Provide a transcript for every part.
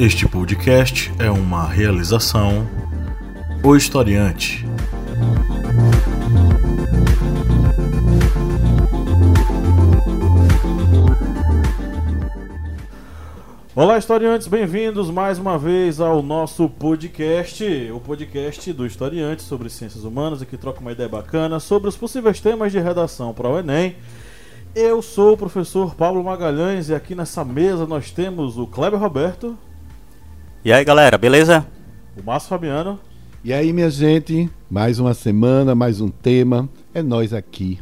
Este podcast é uma realização O Historiante. Olá, historiantes, bem-vindos mais uma vez ao nosso podcast, o podcast do Historiante sobre ciências humanas e que troca uma ideia bacana sobre os possíveis temas de redação para o Enem. Eu sou o professor Pablo Magalhães e aqui nessa mesa nós temos o Kleber Roberto. E aí, galera, beleza? O Márcio Fabiano. E aí, minha gente, mais uma semana, mais um tema. É nós aqui.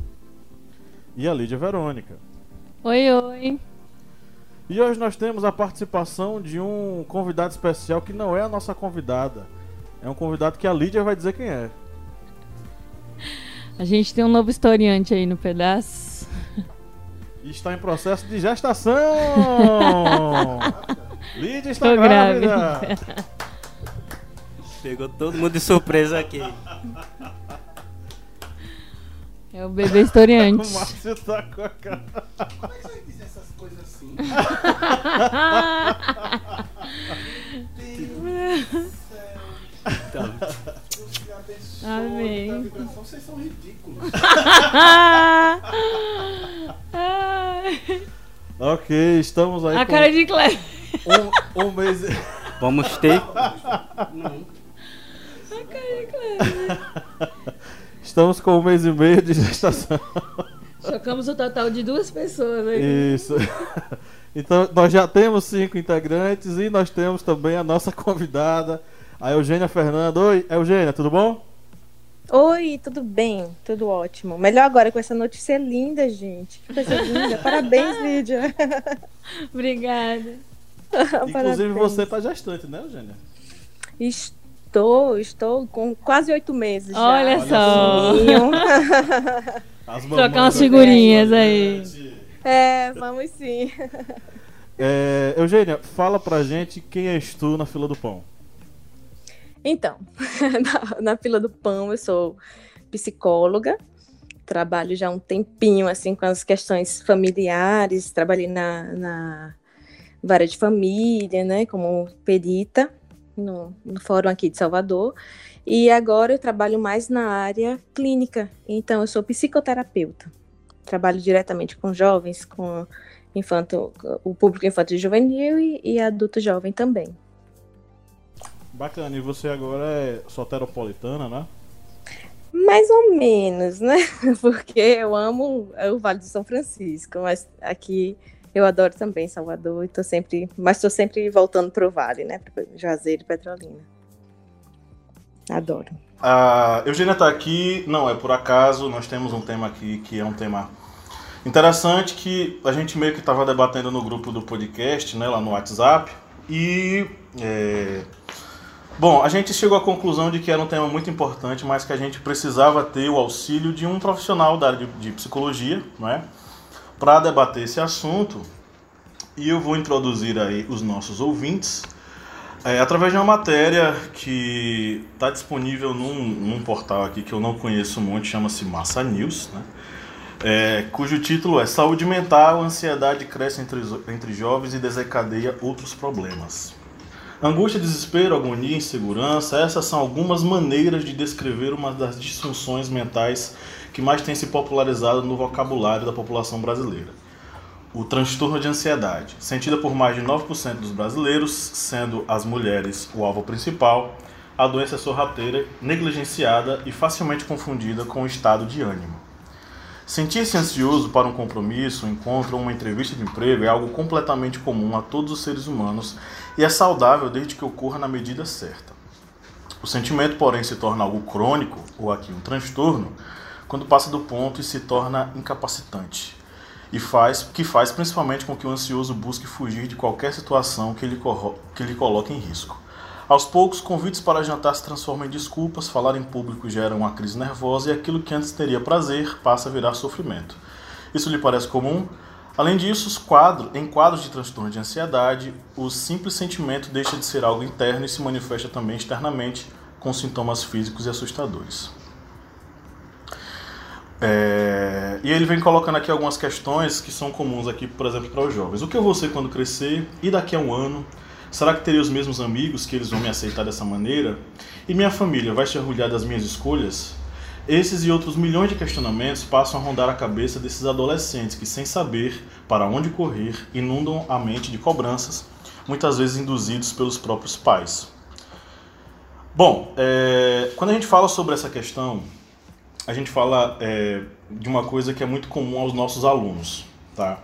E a Lídia Verônica. Oi, oi. E hoje nós temos a participação de um convidado especial que não é a nossa convidada. É um convidado que a Lídia vai dizer quem é. A gente tem um novo historiante aí no pedaço. E está em processo de gestação! Lídia está Tô grávida! grávida. Pegou todo mundo de surpresa aqui. É o bebê O historiante. Márcio tá com a cara. Amém. Vocês são ridículos. Ok, estamos aí A com cara de Cleber. Um, um mês. Vamos ter. Estamos com um mês e meio de gestação. Chocamos o total de duas pessoas aqui. Isso. Então, nós já temos cinco integrantes e nós temos também a nossa convidada, a Eugênia Fernanda. Oi, Eugênia, tudo bom? Oi, tudo bem? Tudo ótimo. Melhor agora com essa notícia linda, gente. Que coisa linda. Parabéns, Lídia. Obrigada. Inclusive Parabéns. você tá gestante, né, Eugênia? Estou, estou com quase oito meses já. Olha só. Sim. As Trocar umas figurinhas aí. É, vamos sim. É, Eugênia, fala pra gente quem és tu na fila do pão. Então, na, na fila do pão, eu sou psicóloga. Trabalho já um tempinho assim com as questões familiares. Trabalhei na, na vara de família, né, como perita no, no fórum aqui de Salvador. E agora eu trabalho mais na área clínica. Então, eu sou psicoterapeuta. Trabalho diretamente com jovens, com infanto, o público infantil e juvenil e, e adulto jovem também. Bacana, e você agora é soteropolitana, né? Mais ou menos, né? Porque eu amo o Vale do São Francisco, mas aqui eu adoro também Salvador e tô sempre, mas tô sempre voltando pro Vale, né? Juazeiro e Petrolina. Adoro. A Eugênia tá aqui, não é por acaso, nós temos um tema aqui que é um tema interessante que a gente meio que estava debatendo no grupo do podcast, né, lá no WhatsApp, e é, bom, a gente chegou à conclusão de que era um tema muito importante, mas que a gente precisava ter o auxílio de um profissional da área de, de psicologia, não é, para debater esse assunto. E eu vou introduzir aí os nossos ouvintes. É, através de uma matéria que está disponível num, num portal aqui que eu não conheço muito, chama-se Massa News, né? É, cujo título é Saúde Mental, Ansiedade cresce entre, entre jovens e desencadeia outros problemas. Angústia, desespero, agonia, insegurança, essas são algumas maneiras de descrever uma das disfunções mentais que mais tem se popularizado no vocabulário da população brasileira o transtorno de ansiedade, sentida por mais de 9% dos brasileiros, sendo as mulheres o alvo principal, a doença é sorrateira, negligenciada e facilmente confundida com o estado de ânimo. Sentir-se ansioso para um compromisso, um encontro ou uma entrevista de emprego é algo completamente comum a todos os seres humanos e é saudável desde que ocorra na medida certa. O sentimento, porém, se torna algo crônico, ou aqui um transtorno, quando passa do ponto e se torna incapacitante e faz que faz principalmente com que o ansioso busque fugir de qualquer situação que lhe, que lhe coloque em risco. Aos poucos, convites para jantar se transformam em desculpas, falar em público gera uma crise nervosa e aquilo que antes teria prazer passa a virar sofrimento. Isso lhe parece comum? Além disso, os quadro- em quadros de transtorno de ansiedade, o simples sentimento deixa de ser algo interno e se manifesta também externamente com sintomas físicos e assustadores. É, e ele vem colocando aqui algumas questões que são comuns aqui, por exemplo, para os jovens. O que eu vou ser quando crescer? E daqui a um ano? Será que terei os mesmos amigos que eles vão me aceitar dessa maneira? E minha família vai se orgulhar das minhas escolhas? Esses e outros milhões de questionamentos passam a rondar a cabeça desses adolescentes que, sem saber para onde correr, inundam a mente de cobranças, muitas vezes induzidos pelos próprios pais. Bom, é, quando a gente fala sobre essa questão, a gente fala é, de uma coisa que é muito comum aos nossos alunos, tá?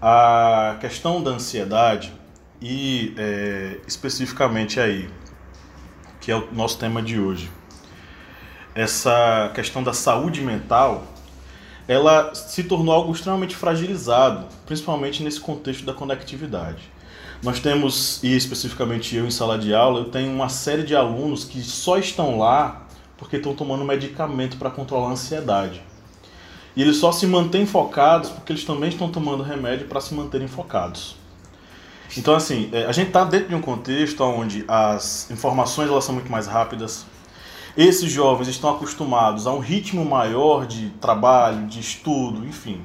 A questão da ansiedade e é, especificamente aí, que é o nosso tema de hoje, essa questão da saúde mental, ela se tornou algo extremamente fragilizado, principalmente nesse contexto da conectividade. Nós temos, e especificamente eu em sala de aula, eu tenho uma série de alunos que só estão lá porque estão tomando medicamento para controlar a ansiedade. E eles só se mantêm focados porque eles também estão tomando remédio para se manterem focados. Então, assim, é, a gente está dentro de um contexto onde as informações elas são muito mais rápidas. Esses jovens estão acostumados a um ritmo maior de trabalho, de estudo, enfim.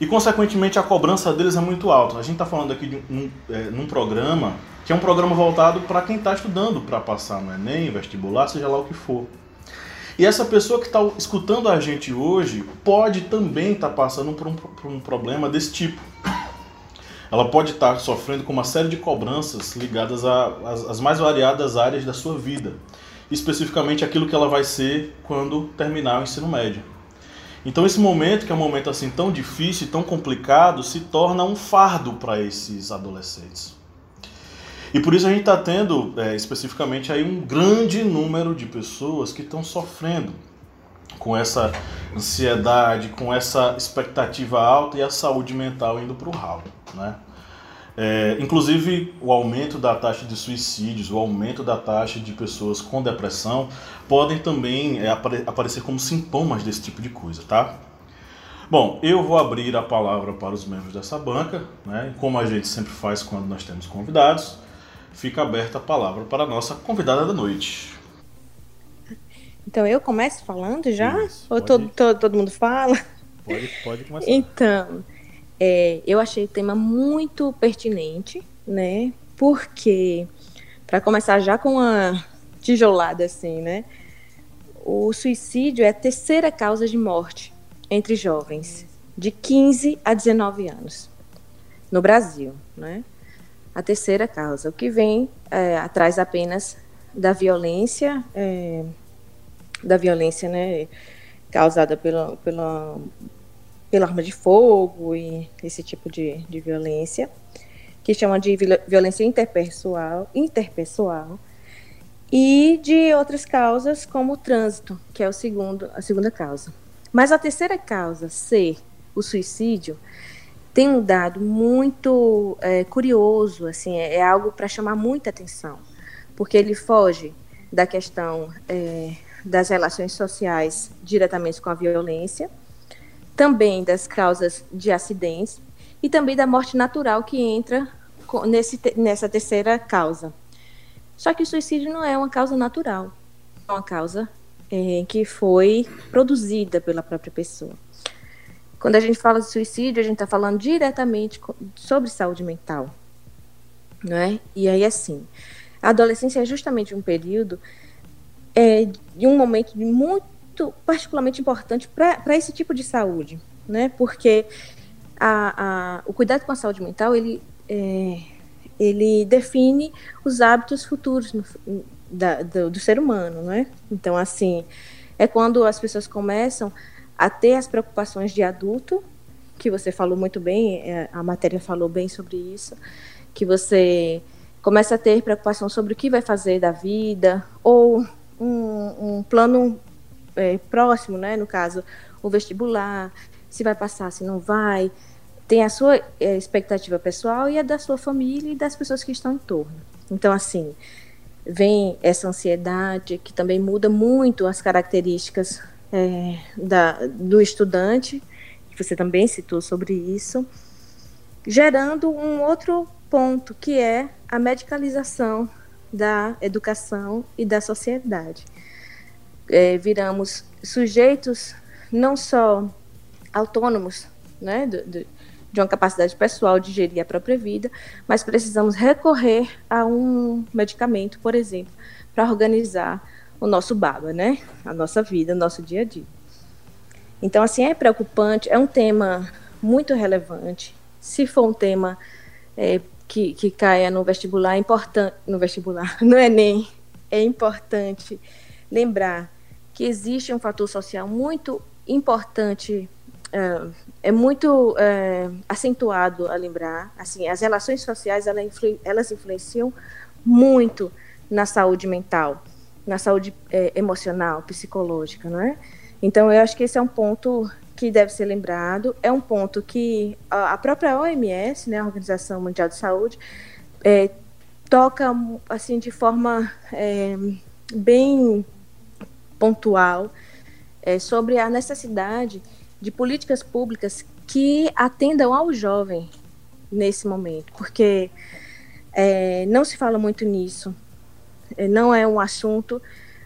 E, consequentemente, a cobrança deles é muito alta. A gente está falando aqui de um, é, num programa que é um programa voltado para quem está estudando para passar no Enem, vestibular, seja lá o que for. E essa pessoa que está escutando a gente hoje pode também estar tá passando por um, por um problema desse tipo ela pode estar sofrendo com uma série de cobranças ligadas às mais variadas áreas da sua vida, especificamente aquilo que ela vai ser quando terminar o ensino médio. Então esse momento, que é um momento assim tão difícil, tão complicado, se torna um fardo para esses adolescentes. E por isso a gente está tendo é, especificamente aí um grande número de pessoas que estão sofrendo com essa ansiedade, com essa expectativa alta e a saúde mental indo para o ralo. Né? É, inclusive, o aumento da taxa de suicídios, o aumento da taxa de pessoas com depressão podem também é, apare aparecer como sintomas desse tipo de coisa, tá? Bom, eu vou abrir a palavra para os membros dessa banca, né? Como a gente sempre faz quando nós temos convidados, fica aberta a palavra para a nossa convidada da noite. Então eu começo falando já? Isso, Ou todo, todo, todo mundo fala? Pode, pode começar. Então, é, eu achei o tema muito pertinente, né? Porque, para começar já com uma tijolada assim, né? O suicídio é a terceira causa de morte entre jovens de 15 a 19 anos no Brasil, né? A terceira causa, o que vem é, atrás apenas da violência, é, da violência, né, causada pela, pela pela arma de fogo e esse tipo de, de violência, que chama de violência interpessoal, interpessoal, e de outras causas como o trânsito, que é o segundo, a segunda causa. Mas a terceira causa, ser o suicídio, tem um dado muito é, curioso, assim, é, é algo para chamar muita atenção, porque ele foge da questão é, das relações sociais diretamente com a violência, também das causas de acidentes e também da morte natural que entra nesse, nessa terceira causa. Só que o suicídio não é uma causa natural, é uma causa é, que foi produzida pela própria pessoa. Quando a gente fala de suicídio, a gente está falando diretamente sobre saúde mental. Não é? E aí, assim, a adolescência é justamente um período é, de um momento muito particularmente importante para esse tipo de saúde, né? Porque a, a, o cuidado com a saúde mental ele é, ele define os hábitos futuros no, da, do, do, ser humano, né? Então assim é quando as pessoas começam a ter as preocupações de adulto, que você falou muito bem, é, a matéria falou bem sobre isso, que você começa a ter preocupação sobre o que vai fazer da vida ou um, um plano é, próximo, né? No caso, o vestibular, se vai passar, se não vai. Tem a sua é, expectativa pessoal e a da sua família e das pessoas que estão em torno. Então, assim, vem essa ansiedade que também muda muito as características é, da, do estudante, que você também citou sobre isso, gerando um outro ponto, que é a medicalização da educação e da sociedade. É, viramos sujeitos não só autônomos, né, do, do, de uma capacidade pessoal de gerir a própria vida, mas precisamos recorrer a um medicamento, por exemplo, para organizar o nosso baba, né? A nossa vida, o nosso dia a dia. Então, assim, é preocupante, é um tema muito relevante. Se for um tema é, que, que caia no vestibular, é importante, no vestibular, no Enem, é importante lembrar que existe um fator social muito importante, é, é muito é, acentuado a lembrar. Assim, as relações sociais influ, elas influenciam muito na saúde mental, na saúde é, emocional, psicológica, não é? Então, eu acho que esse é um ponto que deve ser lembrado. É um ponto que a própria OMS, né, a Organização Mundial de Saúde, é, toca assim de forma é, bem pontual é, sobre a necessidade de políticas públicas que atendam ao jovem nesse momento, porque é, não se fala muito nisso, não é um assunto.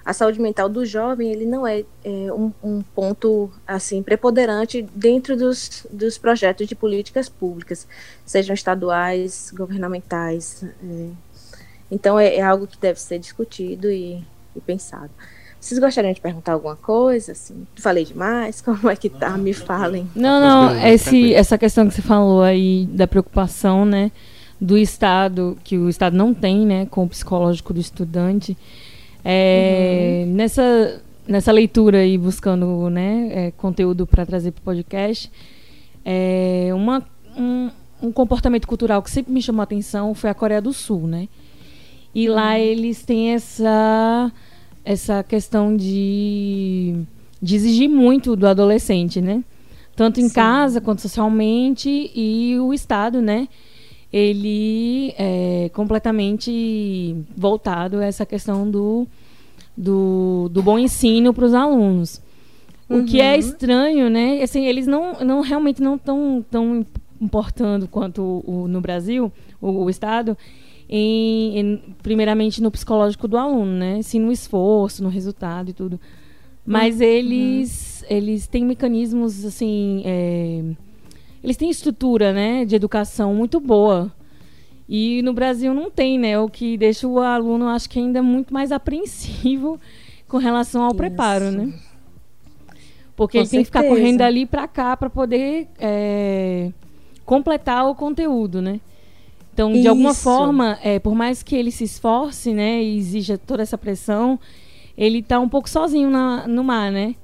A saúde mental do jovem ele não é, é um, um, ponto assim preponderante dentro dos, dos projetos de políticas públicas, sejam estaduais, governamentais. É. então é, é, algo que deve ser discutido e, e pensado. Vocês gostariam de perguntar alguma coisa? Assim, falei demais? Como é que tá? Me falem. Não, não, esse, essa questão que você falou aí da preocupação, né, do Estado, que o Estado não tem, né, com o psicológico do estudante, é, uhum. nessa, nessa leitura aí, buscando, né, é, conteúdo para trazer para o podcast, é, uma, um, um comportamento cultural que sempre me chamou a atenção foi a Coreia do Sul, né? E lá uhum. eles têm essa essa questão de, de exigir muito do adolescente, né? Tanto em Sim. casa quanto socialmente e o Estado, né? Ele é completamente voltado a essa questão do, do, do bom ensino para os alunos. Uhum. O que é uhum. estranho, né? Assim, eles não, não realmente não estão tão importando quanto o, o no Brasil, o, o Estado, em, em, primeiramente no psicológico do aluno, né? Sim, no esforço, no resultado e tudo. Mas uhum. eles, eles têm mecanismos, assim, é, eles têm estrutura, né, de educação muito boa. E no Brasil não tem, né? O que deixa o aluno, acho que ainda muito mais apreensivo com relação ao Isso. preparo, né? Porque com ele certeza. tem que ficar correndo ali para cá para poder é, completar o conteúdo, né? Então, de Isso. alguma forma, é, por mais que ele se esforce, né, e exija toda essa pressão, ele está um pouco sozinho na, no mar, né?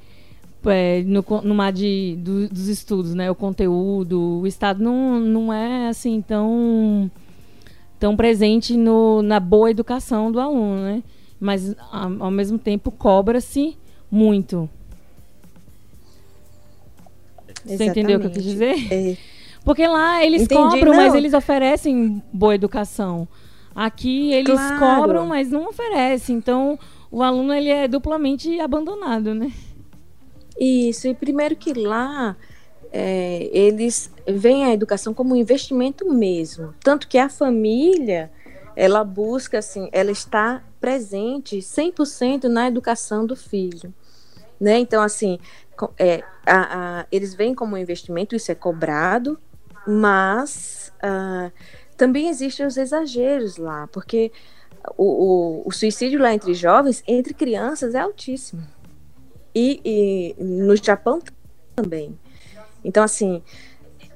É, no, no mar de, do, dos estudos, né? O conteúdo, o Estado não, não é assim tão, tão presente no, na boa educação do aluno, né? Mas ao, ao mesmo tempo cobra-se muito. Exatamente. Você entendeu o que eu quis dizer? É. Porque lá eles Entendi, cobram, não. mas eles oferecem boa educação. Aqui eles claro. cobram, mas não oferecem. Então, o aluno ele é duplamente abandonado, né? Isso, e primeiro que lá é, eles veem a educação como um investimento mesmo. Tanto que a família, ela busca, assim, ela está presente 100% na educação do filho. Né? Então, assim, é, a, a, eles veem como um investimento, isso é cobrado, mas uh, também existem os exageros lá, porque o, o, o, suicídio lá entre jovens, entre crianças, é altíssimo. E, e no Japão também. Então, assim,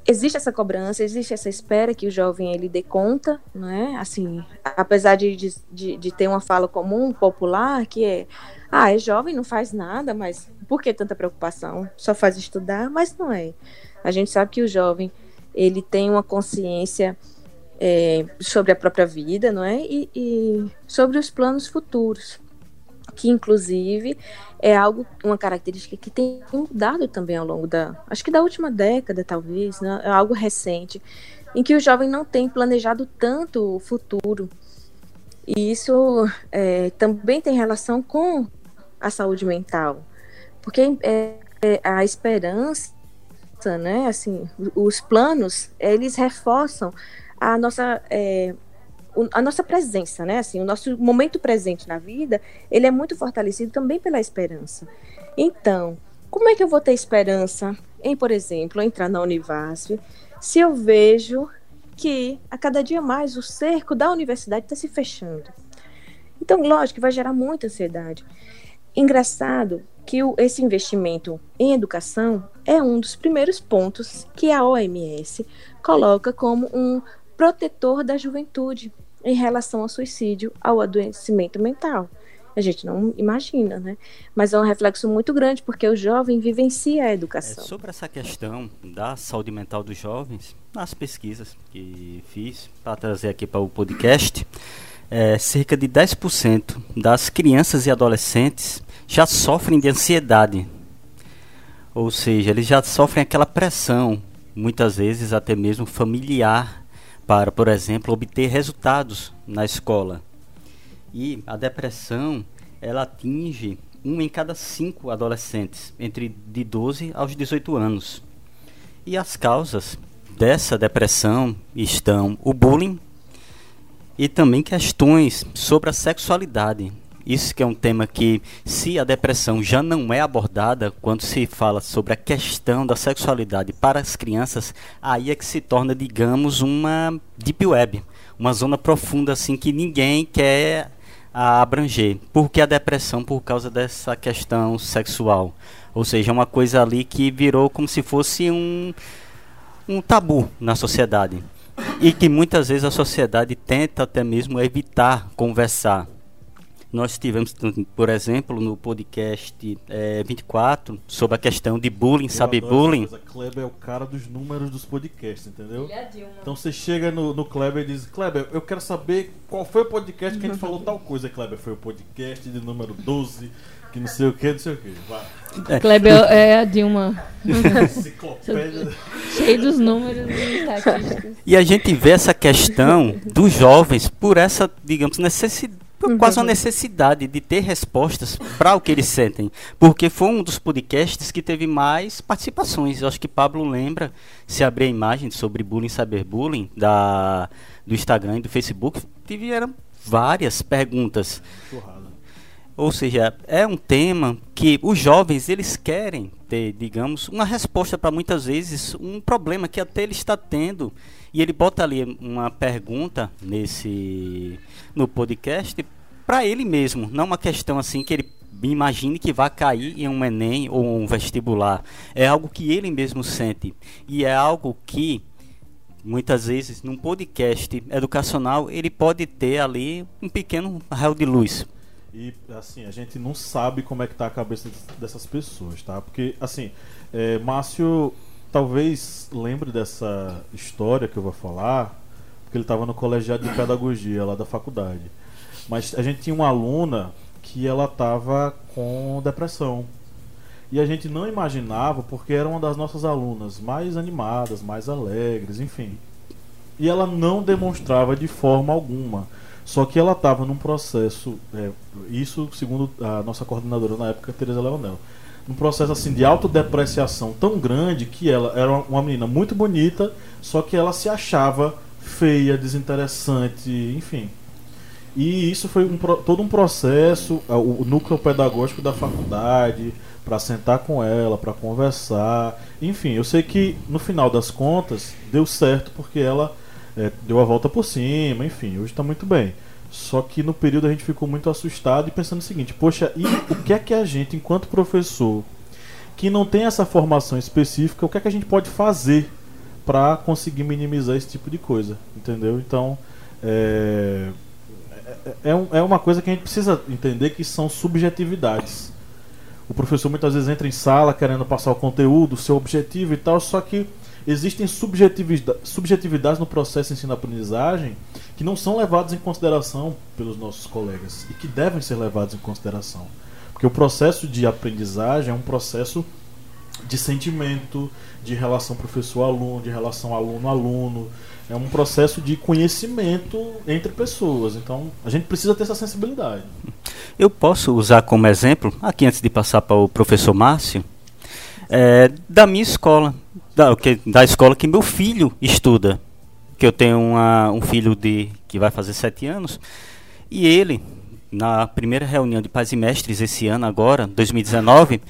existe essa cobrança, existe essa espera que o jovem ele dê conta, não é? Assim, apesar de, de, de, ter uma fala comum, popular, que é, ah, é jovem, não faz nada, mas por que tanta preocupação? Só faz estudar, mas não é. A gente sabe que o jovem ele tem uma consciência é, sobre a própria vida, não é? E, e, sobre os planos futuros, que inclusive é algo, uma característica que tem mudado também ao longo da, acho que da última década, talvez, né? é algo recente, em que o jovem não tem planejado tanto o futuro. E isso é, também tem relação com a saúde mental, porque é, é a esperança né? Assim, os planos, eles reforçam a nossa é, a nossa presença, né? Assim, o nosso momento presente na vida, ele é muito fortalecido também pela esperança. Então, como é que eu vou ter esperança em, por exemplo, entrar na Univasf, se eu vejo que a cada dia mais o cerco da universidade está se fechando. Então, lógico vai gerar muita ansiedade. Engraçado que o, esse investimento em educação é um dos primeiros pontos que a OMS coloca como um protetor da juventude em relação ao suicídio, ao adoecimento mental. A gente não imagina, né? Mas é um reflexo muito grande, porque o jovem vivencia a educação. É, sobre essa questão da saúde mental dos jovens, nas pesquisas que fiz para trazer aqui para o podcast, é, cerca de 10% das crianças e adolescentes já sofrem de ansiedade. Ou seja, eles já sofrem aquela pressão, muitas vezes até mesmo familiar, para, por exemplo, obter resultados na escola. E a depressão, ela atinge um em cada cinco adolescentes, entre de 12 aos 18 anos. E as causas dessa depressão estão o bullying e também questões sobre a sexualidade. Isso que é um tema que, se a depressão já não é abordada quando se fala sobre a questão da sexualidade para as crianças, aí é que se torna, digamos, uma deep web, uma zona profunda assim que ninguém quer abranger. Porque a depressão por causa dessa questão sexual, ou seja, uma coisa ali que virou como se fosse um um tabu na sociedade e que muitas vezes a sociedade tenta até mesmo evitar conversar. Nós tivemos, por exemplo, no podcast é, 24, sobre a questão de bullying, Eu sabe bullying? Kleber é o cara dos números dos podcasts, entendeu? É então você chega no, no Kleber e diz, Kleber, eu quero saber qual foi o podcast que a gente falou tal coisa. Kleber, foi o podcast de número 12, que não sei o que, não sei o que. É. Kleber é a Dilma. Cheio dos números e estatísticas. E a gente vê essa questão dos jovens por essa, digamos, necessidade uhum. quase uma necessidade de ter respostas para o que eles sentem. Porque foi um dos podcasts que teve mais participações. Eu acho que Pablo lembra, se abrir a imagem sobre bullying, saber bullying, da, do Instagram e do Facebook, tiveram várias perguntas. Ou seja, é um tema que os jovens eles querem ter, digamos, uma resposta para muitas vezes um problema que até ele está tendo e ele bota ali uma pergunta nesse no podcast para ele mesmo, não uma questão assim que ele imagine que vai cair em um ENEM ou um vestibular. É algo que ele mesmo sente. E é algo que, muitas vezes, num podcast educacional, ele pode ter ali um pequeno raio de luz. E, assim, a gente não sabe como é que tá a cabeça dessas pessoas, tá? Porque, assim, é, Márcio talvez lembre dessa história que eu vou falar, porque ele estava no colegiado de pedagogia lá da faculdade. Mas a gente tinha uma aluna que ela estava com depressão. E a gente não imaginava porque era uma das nossas alunas mais animadas, mais alegres, enfim. E ela não demonstrava de forma alguma. Só que ela estava num processo, é, isso segundo a nossa coordenadora na época, Teresa Leonel, num processo assim de autodepreciação tão grande que ela era uma menina muito bonita, só que ela se achava feia, desinteressante, enfim. E isso foi um, todo um processo, o núcleo pedagógico da faculdade, para sentar com ela, para conversar. Enfim, eu sei que no final das contas deu certo porque ela é, deu a volta por cima, enfim, hoje está muito bem. Só que no período a gente ficou muito assustado e pensando o seguinte: poxa, e o que é que a gente, enquanto professor, que não tem essa formação específica, o que é que a gente pode fazer para conseguir minimizar esse tipo de coisa? Entendeu? Então, é, é, é, é uma coisa que a gente precisa entender que são subjetividades. O professor muitas vezes entra em sala querendo passar o conteúdo, o seu objetivo e tal, só que existem subjetividades, subjetividades no processo de ensino-aprendizagem que não são levadas em consideração pelos nossos colegas e que devem ser levados em consideração. Porque o processo de aprendizagem é um processo de sentimento, de relação professor-aluno, de relação aluno-aluno, é um processo de conhecimento entre pessoas. Então, a gente precisa ter essa sensibilidade. Eu posso usar como exemplo, aqui antes de passar para o professor Márcio, é, da minha escola, da, da escola que meu filho estuda. Que eu tenho uma, um filho de que vai fazer sete anos, e ele, na primeira reunião de pais e mestres esse ano, agora, 2019,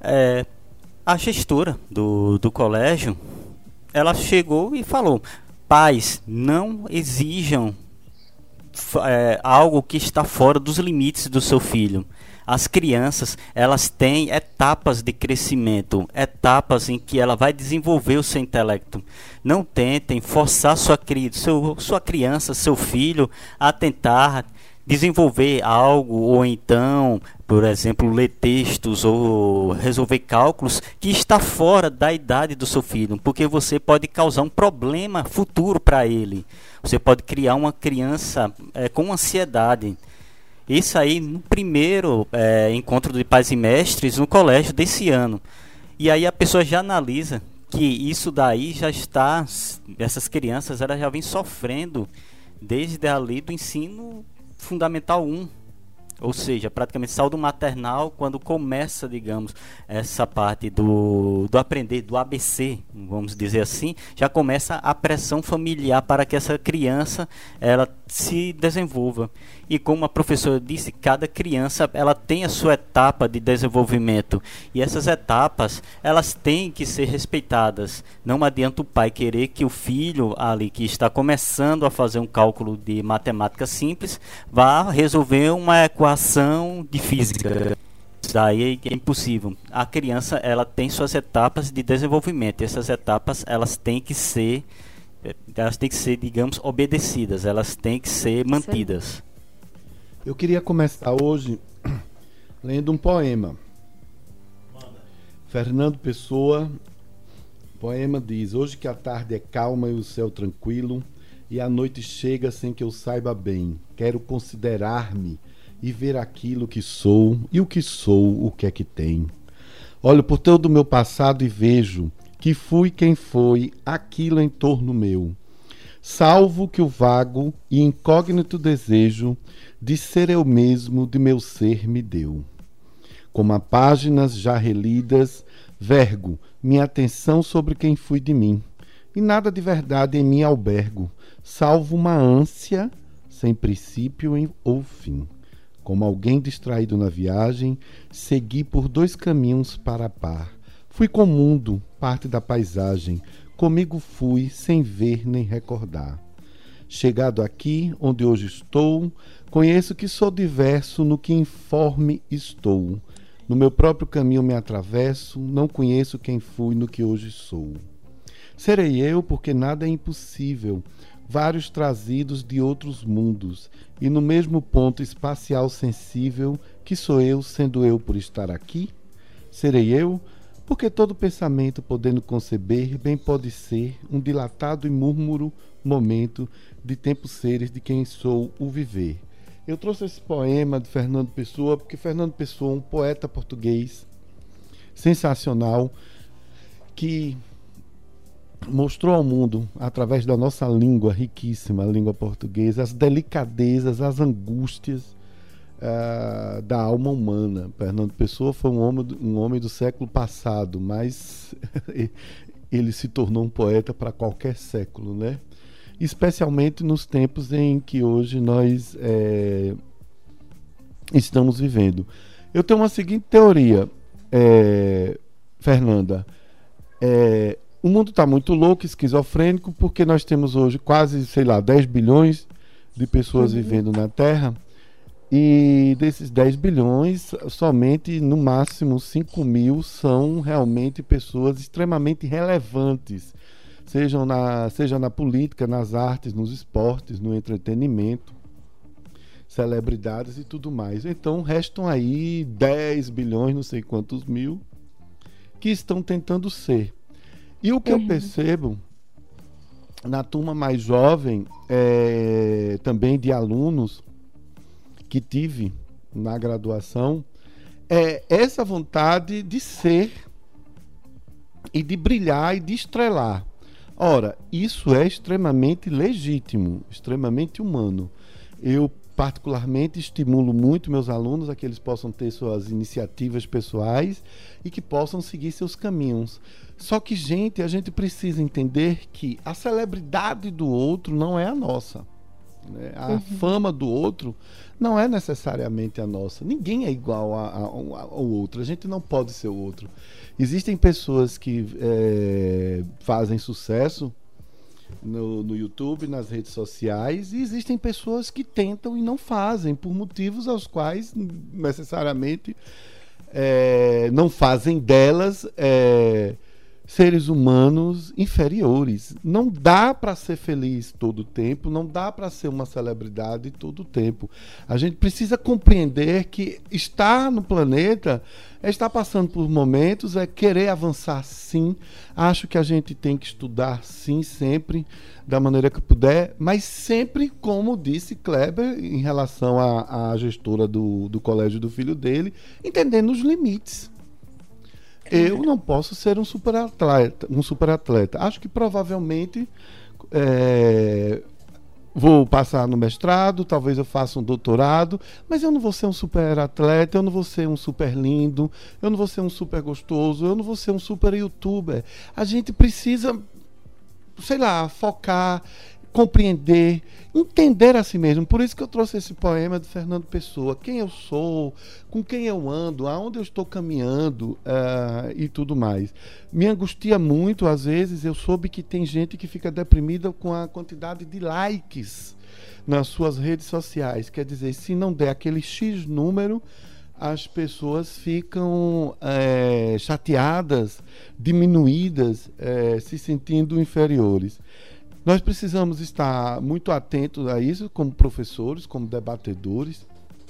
é, a gestora do, do colégio ela chegou e falou: pais, não exijam é, algo que está fora dos limites do seu filho. As crianças, elas têm etapas de crescimento, etapas em que ela vai desenvolver o seu intelecto. Não tentem forçar sua, sua criança, seu filho, a tentar desenvolver algo ou então, por exemplo, ler textos ou resolver cálculos que está fora da idade do seu filho, porque você pode causar um problema futuro para ele. Você pode criar uma criança é, com ansiedade. Isso aí no primeiro é, encontro de pais e mestres no colégio desse ano. E aí a pessoa já analisa que isso daí já está, essas crianças elas já vêm sofrendo desde ali do ensino Fundamental 1, ou seja, praticamente saúde maternal, quando começa, digamos, essa parte do, do aprender, do ABC, vamos dizer assim, já começa a pressão familiar para que essa criança ela se desenvolva. E como a professora disse, cada criança ela tem a sua etapa de desenvolvimento e essas etapas elas têm que ser respeitadas. Não adianta o pai querer que o filho ali que está começando a fazer um cálculo de matemática simples vá resolver uma equação de física. Daí é impossível. A criança ela tem suas etapas de desenvolvimento. E essas etapas elas têm que ser elas têm que ser, digamos, obedecidas, elas têm que ser mantidas. Eu queria começar hoje lendo um poema. Fernando Pessoa, poema diz: Hoje que a tarde é calma e o céu tranquilo, e a noite chega sem que eu saiba bem, quero considerar-me e ver aquilo que sou e o que sou, o que é que tem. Olho por todo o meu passado e vejo que fui quem foi aquilo em torno meu salvo que o vago e incógnito desejo de ser eu mesmo de meu ser me deu. Como a páginas já relidas, vergo minha atenção sobre quem fui de mim, e nada de verdade em mim albergo, salvo uma ânsia sem princípio ou fim. Como alguém distraído na viagem, segui por dois caminhos para a par. Fui com o mundo, parte da paisagem, Comigo fui sem ver nem recordar. Chegado aqui, onde hoje estou, conheço que sou diverso no que informe estou. No meu próprio caminho me atravesso, não conheço quem fui no que hoje sou. Serei eu porque nada é impossível, vários trazidos de outros mundos, e no mesmo ponto espacial sensível que sou eu, sendo eu por estar aqui? Serei eu porque todo pensamento, podendo conceber, bem pode ser um dilatado e múrmuro momento de tempos seres de quem sou o viver. Eu trouxe esse poema de Fernando Pessoa, porque Fernando Pessoa, um poeta português sensacional, que mostrou ao mundo, através da nossa língua riquíssima, a língua portuguesa, as delicadezas, as angústias uh, da alma humana. Fernando Pessoa foi um homem, um homem do século passado, mas ele se tornou um poeta para qualquer século, né? Especialmente nos tempos em que hoje nós é, estamos vivendo. Eu tenho uma seguinte teoria, é, Fernanda. É, o mundo está muito louco, esquizofrênico, porque nós temos hoje quase, sei lá, 10 bilhões de pessoas uhum. vivendo na Terra e desses 10 bilhões, somente no máximo 5 mil são realmente pessoas extremamente relevantes, sejam na, seja na política, nas artes, nos esportes, no entretenimento, celebridades e tudo mais. Então restam aí 10 bilhões, não sei quantos mil, que estão tentando ser. E o que uhum. eu percebo na turma mais jovem, é, também de alunos, que tive na graduação é essa vontade de ser e de brilhar e de estrelar. Ora, isso é extremamente legítimo, extremamente humano. Eu particularmente estimulo muito meus alunos a que eles possam ter suas iniciativas pessoais e que possam seguir seus caminhos. Só que, gente, a gente precisa entender que a celebridade do outro não é a nossa. Né? A uhum. fama do outro não é necessariamente a nossa. Ninguém é igual a, a, ao outro. A gente não pode ser o outro. Existem pessoas que é, fazem sucesso no, no YouTube, nas redes sociais, e existem pessoas que tentam e não fazem, por motivos aos quais necessariamente é, não fazem delas. É, seres humanos inferiores. Não dá para ser feliz todo o tempo, não dá para ser uma celebridade todo o tempo. A gente precisa compreender que estar no planeta é estar passando por momentos, é querer avançar sim. Acho que a gente tem que estudar sim, sempre, da maneira que puder, mas sempre, como disse Kleber, em relação à, gestora do, do colégio do filho dele, entendendo os limites eu não posso ser um super atleta, um super atleta. Acho que provavelmente é, vou passar no mestrado, talvez eu faça um doutorado, mas eu não vou ser um super atleta, eu não vou ser um super lindo, eu não vou ser um super gostoso, eu não vou ser um super youtuber. A gente precisa, sei lá, focar compreender, entender a si mesmo. Por isso que eu trouxe esse poema de Fernando Pessoa. Quem eu sou, com quem eu ando, aonde eu estou caminhando uh, e tudo mais. Me angustia muito, às vezes, eu soube que tem gente que fica deprimida com a quantidade de likes nas suas redes sociais. Quer dizer, se não der aquele X número, as pessoas ficam é, chateadas, diminuídas, é, se sentindo inferiores. Nós precisamos estar muito atentos a isso, como professores, como debatedores.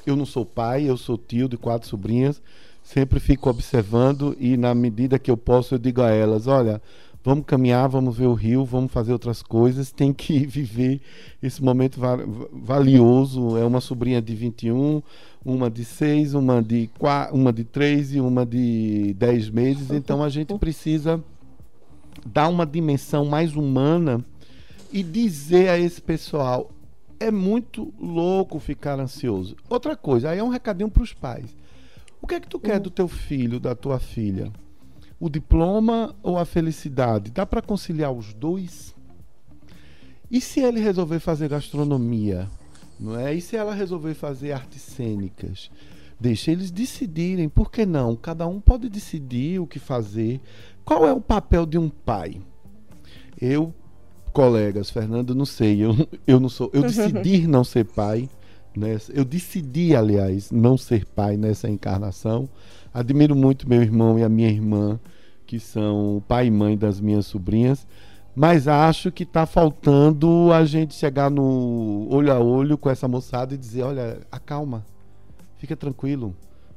Eu não sou pai, eu sou tio de quatro sobrinhas. Sempre fico observando e, na medida que eu posso, eu digo a elas: olha, vamos caminhar, vamos ver o rio, vamos fazer outras coisas. Tem que viver esse momento valioso. É uma sobrinha de 21, uma de 6, uma de 4, uma de 3 e uma de 10 meses. Então a gente precisa dar uma dimensão mais humana e dizer a esse pessoal: é muito louco ficar ansioso. Outra coisa, aí é um recadinho para os pais. O que é que tu quer do teu filho, da tua filha? O diploma ou a felicidade? Dá para conciliar os dois? E se ele resolver fazer gastronomia? Não é? E se ela resolver fazer artes cênicas? Deixa eles decidirem, por que não? Cada um pode decidir o que fazer. Qual é o papel de um pai? Eu colegas, Fernando, não sei, eu, eu não sou, eu decidi não ser pai, nessa, eu decidi, aliás, não ser pai nessa encarnação. Admiro muito meu irmão e a minha irmã, que são o pai e mãe das minhas sobrinhas, mas acho que está faltando a gente chegar no olho a olho com essa moçada e dizer, olha, acalma, fica tranquilo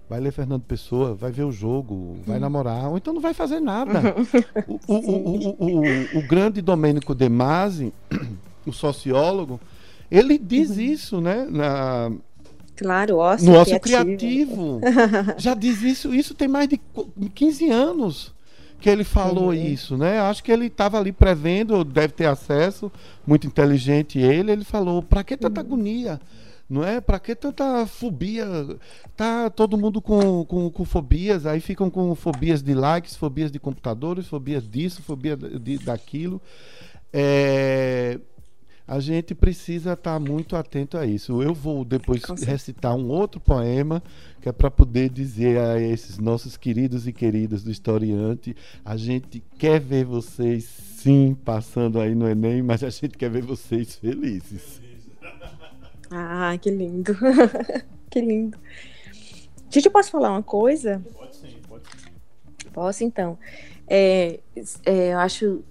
vai ler Fernando Pessoa, vai ver o jogo, vai hum. namorar, ou então não vai fazer nada. o, o, o, o, grande Domênico De Masi, o sociólogo, ele diz uhum. isso, né? Na, claro, ócio no ócio criativo. criativo. Já diz isso, isso tem mais de 15 anos que ele falou uhum. isso, né? Acho que ele estava ali prevendo, deve ter acesso, muito inteligente ele, ele falou, para que tanta uhum. agonia? Não é? Para que tanta fobia? Tá todo mundo com, com, com, fobias, aí ficam com fobias de likes, fobias de computadores, fobias disso, fobia de, daquilo. É, a gente precisa estar tá muito atento a isso. Eu vou depois recitar um outro poema que é para poder dizer a esses nossos queridos e queridas do historiante: a gente quer ver vocês sim passando aí no Enem, mas a gente quer ver vocês felizes. Ah, que lindo. que lindo. Gente, eu posso falar uma coisa? Pode sim, pode sim. Posso, então. É, é, eu acho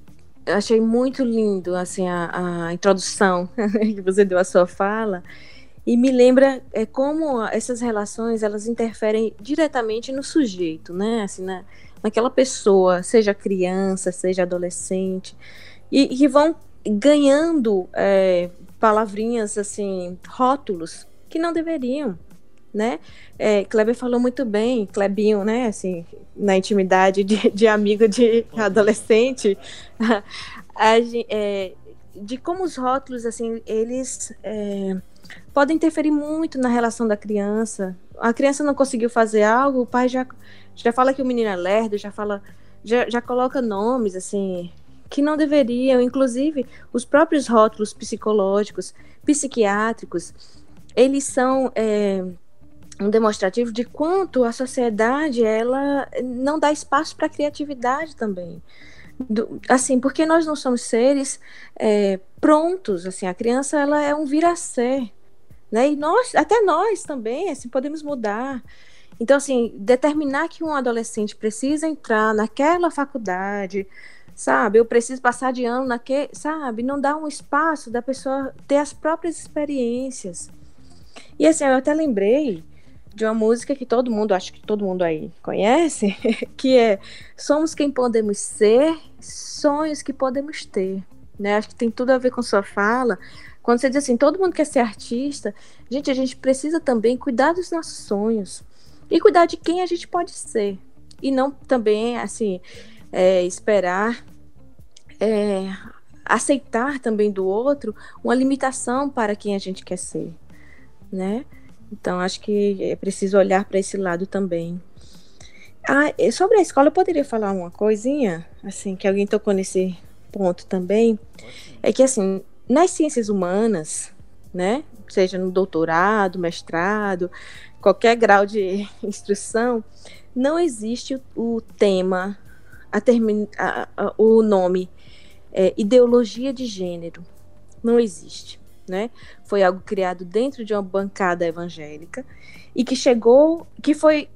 eu achei muito lindo assim a, a introdução que você deu à sua fala e me lembra é, como essas relações elas interferem diretamente no sujeito, né? Assim, na, naquela pessoa, seja criança, seja adolescente, e que vão ganhando é, palavrinhas assim, rótulos que não deveriam, né? É, Kleber falou muito bem, Klebinho, né? Assim, na intimidade de, de amigo de adolescente, a, é, de como os rótulos, assim, eles é, podem interferir muito na relação da criança. A criança não conseguiu fazer algo, o pai já, já fala que o menino é lerdo, já fala, já, já coloca nomes, assim, que não deveriam, inclusive os próprios rótulos psicológicos, psiquiátricos, eles são é, um demonstrativo de quanto a sociedade ela não dá espaço para criatividade também. Do, assim, porque nós não somos seres é, prontos, assim, a criança ela é um vir a ser, né? E nós, até nós também, assim, podemos mudar. Então, assim, determinar que um adolescente precisa entrar naquela faculdade, sabe? Eu preciso passar de ano naquele, sabe? Não dá um espaço da pessoa ter as próprias experiências. E assim, eu até lembrei de uma música que todo mundo, acho que todo mundo aí conhece, que é Somos quem podemos ser, sonhos que podemos ter. Né? Acho que tem tudo a ver com sua fala. Quando você diz assim, todo mundo quer ser artista, gente, a gente precisa também cuidar dos nossos sonhos e cuidar de quem a gente pode ser. E não também, assim, é, esperar é, aceitar também do outro uma limitação para quem a gente quer ser, né? Então, acho que é preciso olhar para esse lado também. Ah, sobre a escola, eu poderia falar uma coisinha, assim, que alguém tocou nesse ponto também. É que, assim, nas ciências humanas, né, seja no doutorado, mestrado, qualquer grau de instrução, não existe o, o tema, a termi, a, a, o nome é, ideologia de gênero. Não existe né? Foi algo criado dentro de uma bancada evangélica e que chegou, que foi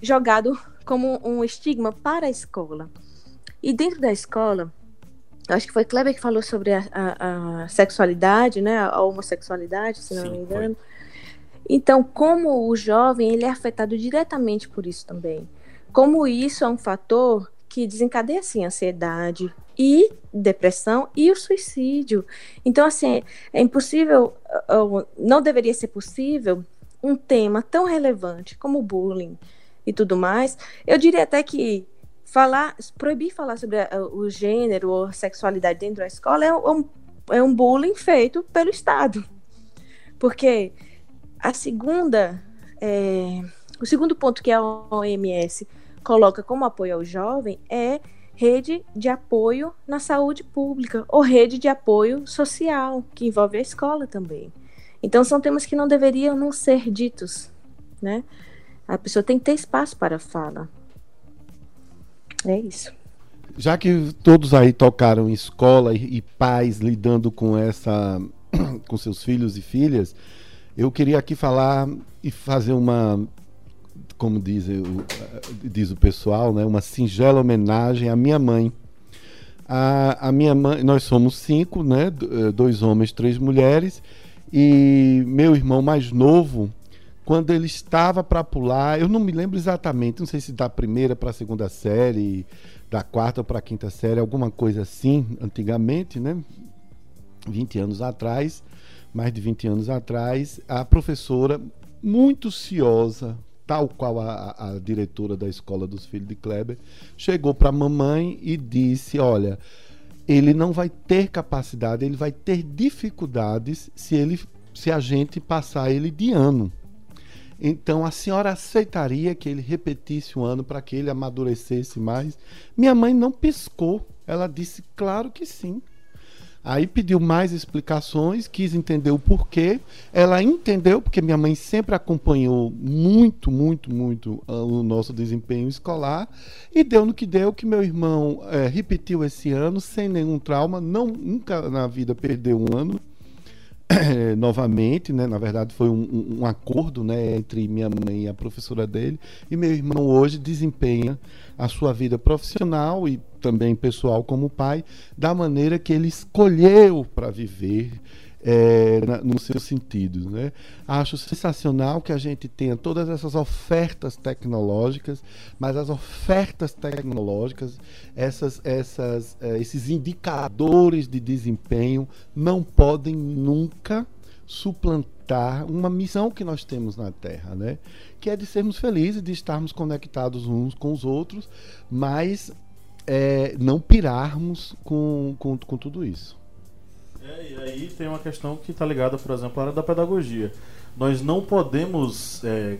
jogado como um estigma para a escola. E dentro da escola, acho que foi Kleber que falou sobre a, a, a sexualidade, né? A homossexualidade, se não Sim, me engano. Foi. Então, como o jovem ele é afetado diretamente por isso também. Como isso é um fator que desencadeia assim ansiedade, e depressão e o suicídio. Então, assim, é impossível, não deveria ser possível um tema tão relevante como o bullying e tudo mais. Eu diria até que falar, proibir falar sobre o gênero ou sexualidade dentro da escola é um, é um bullying feito pelo Estado. Porque a segunda, é, o segundo ponto que a OMS coloca como apoio ao jovem é rede de apoio na saúde pública ou rede de apoio social, que envolve a escola também. Então são temas que não deveriam não ser ditos, né? A pessoa tem que ter espaço para fala. É isso. Já que todos aí tocaram em escola e, e pais lidando com essa com seus filhos e filhas, eu queria aqui falar e fazer uma como diz o, diz o pessoal, né, uma singela homenagem à minha mãe. A, a minha mãe, nós somos cinco, né, eh, dois homens, três mulheres, e meu irmão mais novo, quando ele estava para pular, eu não me lembro exatamente, não sei se da primeira para a segunda série, da quarta para a quinta série, alguma coisa assim, antigamente, né? 20 anos atrás, mais de 20 anos atrás, a professora muito ciosa, tal qual a, a, diretora da escola dos filhos de Kleber, chegou para a mamãe e disse: Olha, ele não vai ter capacidade, ele vai ter dificuldades se, ele, se a gente passar ele de ano. Então a senhora aceitaria que ele repetisse o ano para que ele amadurecesse mais? Minha mãe não piscou. Ela disse: Claro que sim. Aí pediu mais explicações, quis entender o porquê. Ela entendeu, porque minha mãe sempre acompanhou muito, muito, muito uh, o nosso desempenho escolar. E deu no que deu, que meu irmão é, repetiu esse ano sem nenhum trauma, não, nunca na vida perdeu um ano. novamente, né? Na verdade foi um, um, acordo, né, entre minha mãe e a professora dele. E meu irmão hoje desempenha a sua vida profissional e também pessoal como pai da maneira que ele escolheu para viver. É, no seu sentido. Né? Acho sensacional que a gente tenha todas essas ofertas tecnológicas, mas as ofertas tecnológicas, essas, essas, é, esses indicadores de desempenho não podem nunca suplantar uma missão que nós temos na Terra, né? que é de sermos felizes, de estarmos conectados uns com os outros, mas é, não pirarmos com, com, com tudo isso. É, e aí tem uma questão que está ligada, por exemplo, à área da pedagogia. Nós não podemos é,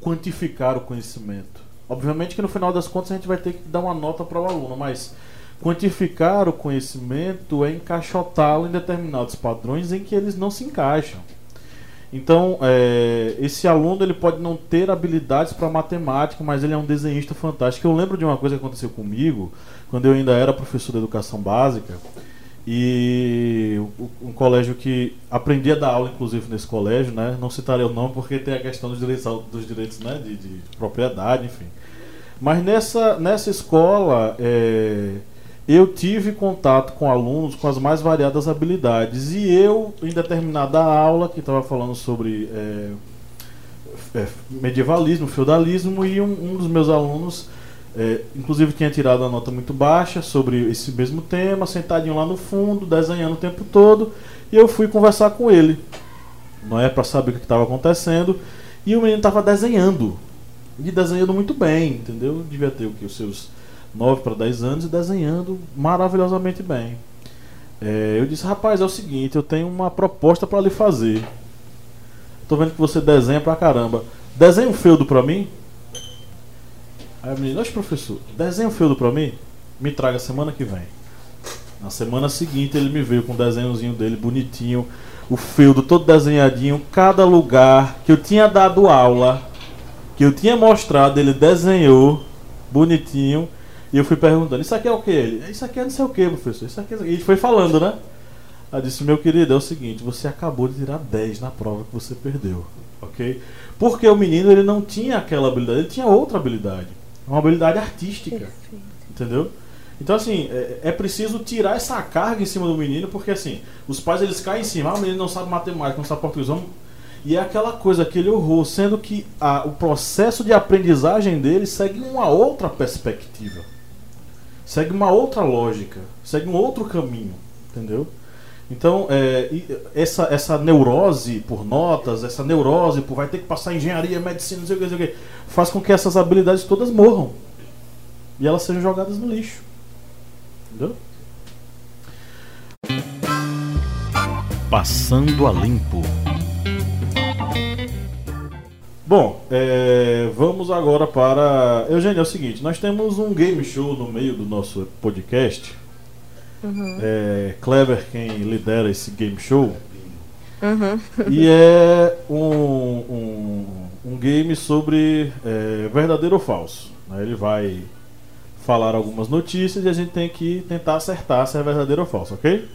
quantificar o conhecimento. Obviamente que no final das contas a gente vai ter que dar uma nota para o aluno, mas Quantificar o conhecimento é encaixotá-lo em determinados padrões em que eles não se encaixam. Então, é, esse aluno ele pode não ter habilidades para matemática, mas ele é um desenhista fantástico. Eu lembro de uma coisa que aconteceu comigo quando eu ainda era professor de educação básica e um colégio que aprendi a dar aula, inclusive nesse colégio, né? Não citarei o nome porque tem a questão dos direitos, dos direitos né? de, de propriedade, enfim. Mas nessa, nessa escola é, eu tive contato com alunos com as mais variadas habilidades e eu, em determinada aula que estava falando sobre é, é, medievalismo, feudalismo e um, um dos meus alunos é, inclusive tinha tirado uma nota muito baixa sobre esse mesmo tema, sentadinho lá no fundo, desenhando o tempo todo, e eu fui conversar com ele, não é para saber o que estava acontecendo, e o menino estava desenhando, e desenhando muito bem, entendeu? Devia ter o que os seus 9 para 10 anos e desenhando maravilhosamente bem. É, eu disse, rapaz, é o seguinte, eu tenho uma proposta para lhe fazer. Tô vendo que você desenha pra caramba. Desenha um feudo para mim? Aí o menino, professor, desenha um feudo pra mim? Me traga semana que vem. Na semana seguinte ele me veio com um desenhozinho dele bonitinho, o feudo todo desenhadinho, cada lugar que eu tinha dado aula, que eu tinha mostrado, ele desenhou bonitinho. E eu fui perguntando, isso aqui é o que ele? Isso aqui é não sei o que, professor. Isso aqui é... E ele foi falando, né? Aí disse, meu querido, é o seguinte, você acabou de tirar 10 na prova que você perdeu. Ok? Porque o menino ele não tinha aquela habilidade, ele tinha outra habilidade. É uma habilidade artística. Perfeito. Entendeu? Então, assim, é, é, preciso tirar essa carga em cima do menino, porque, assim, os pais eles caem em cima. Ah, o menino não sabe matemática, não sabe português. Vamos... E é aquela coisa, aquele horror, sendo que a, o processo de aprendizagem dele segue uma outra perspectiva. Segue uma outra lógica. Segue um outro caminho. Entendeu? Então, é, essa, essa neurose por notas, essa neurose por vai ter que passar engenharia, medicina, não sei o que, não sei o que, faz com que essas habilidades todas morram. E elas sejam jogadas no lixo. Entendeu? Passando a limpo. Bom, é, vamos agora para. Eugênio, é o seguinte: nós temos um game show no meio do nosso podcast Uhum. É Clever quem lidera esse game show. Uhum. E é um, um, um game sobre é, verdadeiro ou falso. Né? Ele vai falar algumas notícias e a gente tem que tentar acertar se é verdadeiro ou falso, ok?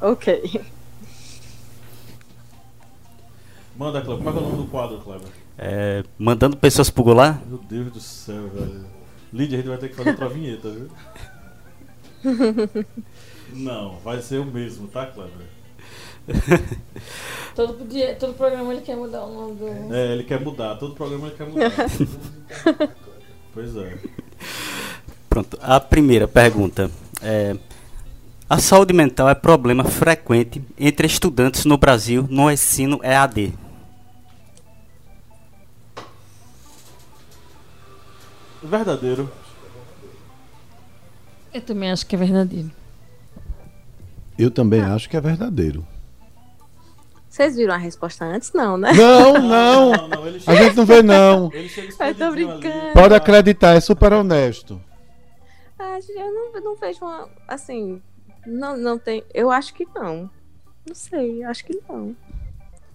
Ok. Manda, Cleber. Como é é o nome do quadro, Cleber? É, mandando pessoas pro Goulart? Meu Deus do céu, velho. Lídia, a gente vai ter que fazer outra vinheta, viu? Não, vai ser o mesmo, tá, Cleber? todo, dia, todo programa ele quer mudar o nome do. É, ele quer mudar, todo programa ele quer mudar. pois é. Pronto, a primeira pergunta é. A saúde mental é problema frequente entre estudantes no Brasil no ensino EAD. Verdadeiro. Eu também acho que é verdadeiro. Eu também ah. acho que é verdadeiro. Vocês viram a resposta antes? Não, né? Não, não. não, não a gente não vê, não. Eu tô brincando. Pode acreditar, é super honesto. Ah, eu não, não vejo uma. Assim. Não, não tem. Eu acho que não. Não sei, acho que não. Não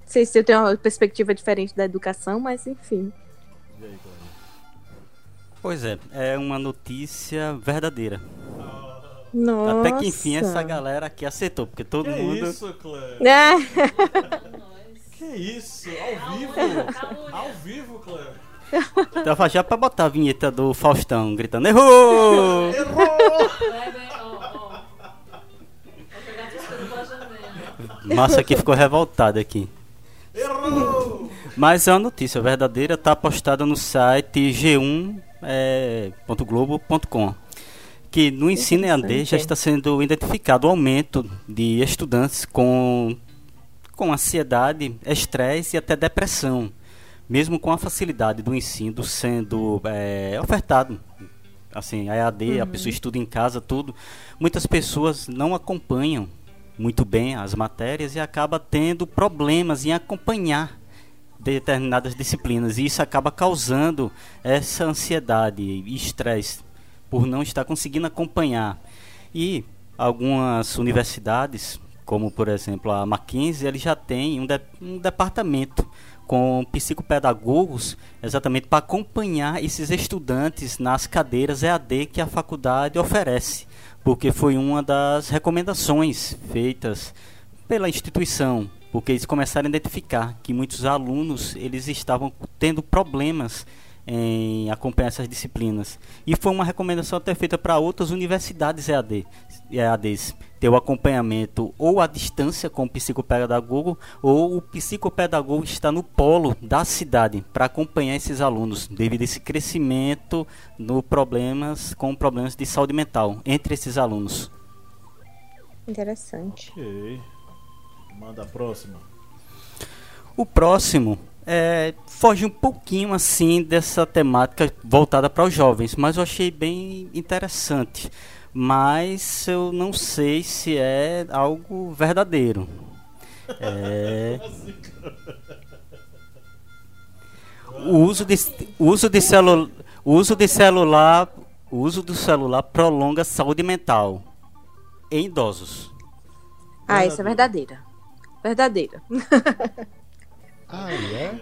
sei se eu tenho uma perspectiva diferente da educação, mas enfim. Pois é, é uma notícia verdadeira. Nossa. Até que enfim essa galera aqui aceitou, porque todo que mundo. Que isso, Cleber? É. que isso? Ao vivo? Ao vivo, Cleber. Tava já pra botar a vinheta do Faustão gritando: Errou! Errou! Massa aqui ficou revoltada aqui. Errou! Mas é uma notícia verdadeira, tá postada no site g1.globo.com. É, que no ensino EAD já está sendo identificado o aumento de estudantes com, com ansiedade, estresse e até depressão, mesmo com a facilidade do ensino sendo é, ofertado. Assim, a EAD, uhum. a pessoa estuda em casa, tudo. Muitas pessoas não acompanham muito bem as matérias e acaba tendo problemas em acompanhar determinadas disciplinas e isso acaba causando essa ansiedade e estresse por não estar conseguindo acompanhar. E algumas universidades, como por exemplo a Mackenzie, ele já tem um, de, um departamento com psicopedagogos exatamente para acompanhar esses estudantes nas cadeiras EAD que a faculdade oferece, porque foi uma das recomendações feitas pela instituição, porque eles começaram a identificar que muitos alunos eles estavam tendo problemas em acompanhar essas disciplinas. E foi uma recomendação até feita para outras universidades EAD, EADs, ter o acompanhamento ou à distância com o psicopedagogo ou o psicopedagogo está no polo da cidade para acompanhar esses alunos devido a esse crescimento no problemas com problemas de saúde mental entre esses alunos. Interessante. Ok. Manda a próxima. O próximo é, foge um pouquinho assim dessa temática voltada para os jovens, mas eu achei bem interessante. Mas eu não sei se é algo verdadeiro. É... O uso de, o uso de, celu, uso de celular, uso do celular prolonga a saúde mental em idosos. Ah, isso é verdadeira. Verdadeira. Ah, é?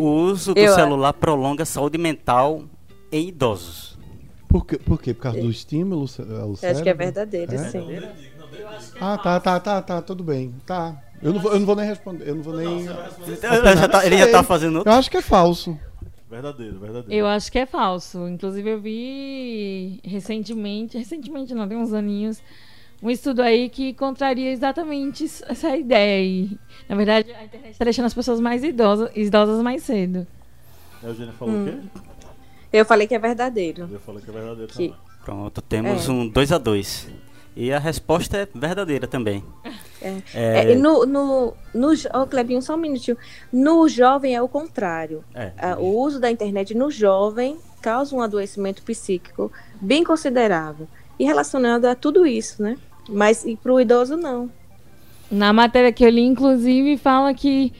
O uso do Eu- celular prolonga a saúde mental em idosos. Por quê? Por, quê? Por causa do estímulo ao Eu acho cérebro? que é verdadeira, É? sim. Ah, tá, tá, tá, tá, tudo bem. Tá. Eu não vou, eu não vou nem responder. Eu não vou nem. Ele já tá, ele já tá fazendo outro. Eu acho que é falso. Verdadeiro, verdadeiro. Eu acho que é falso. Inclusive, eu vi recentemente, recentemente não, tem uns aninhos, um estudo aí que contraria exatamente essa ideia aí. Na verdade, a internet está deixando as pessoas mais idosas, idosas mais cedo. A Eugênia falou o quê? Eu falei que é verdadeiro. Eu falei que é verdadeiro Que- também. Pronto, temos É. um 2 a 2 E a resposta é verdadeira também. É. É, É, e no, no, no, Ô, Clebinho, só um minutinho. No jovem é o contrário. é, Ah, o uso da internet no jovem causa um adoecimento psíquico bem considerável. E relacionado a tudo isso, né? Mas e para o idoso, não. Na matéria que eu li, inclusive, fala que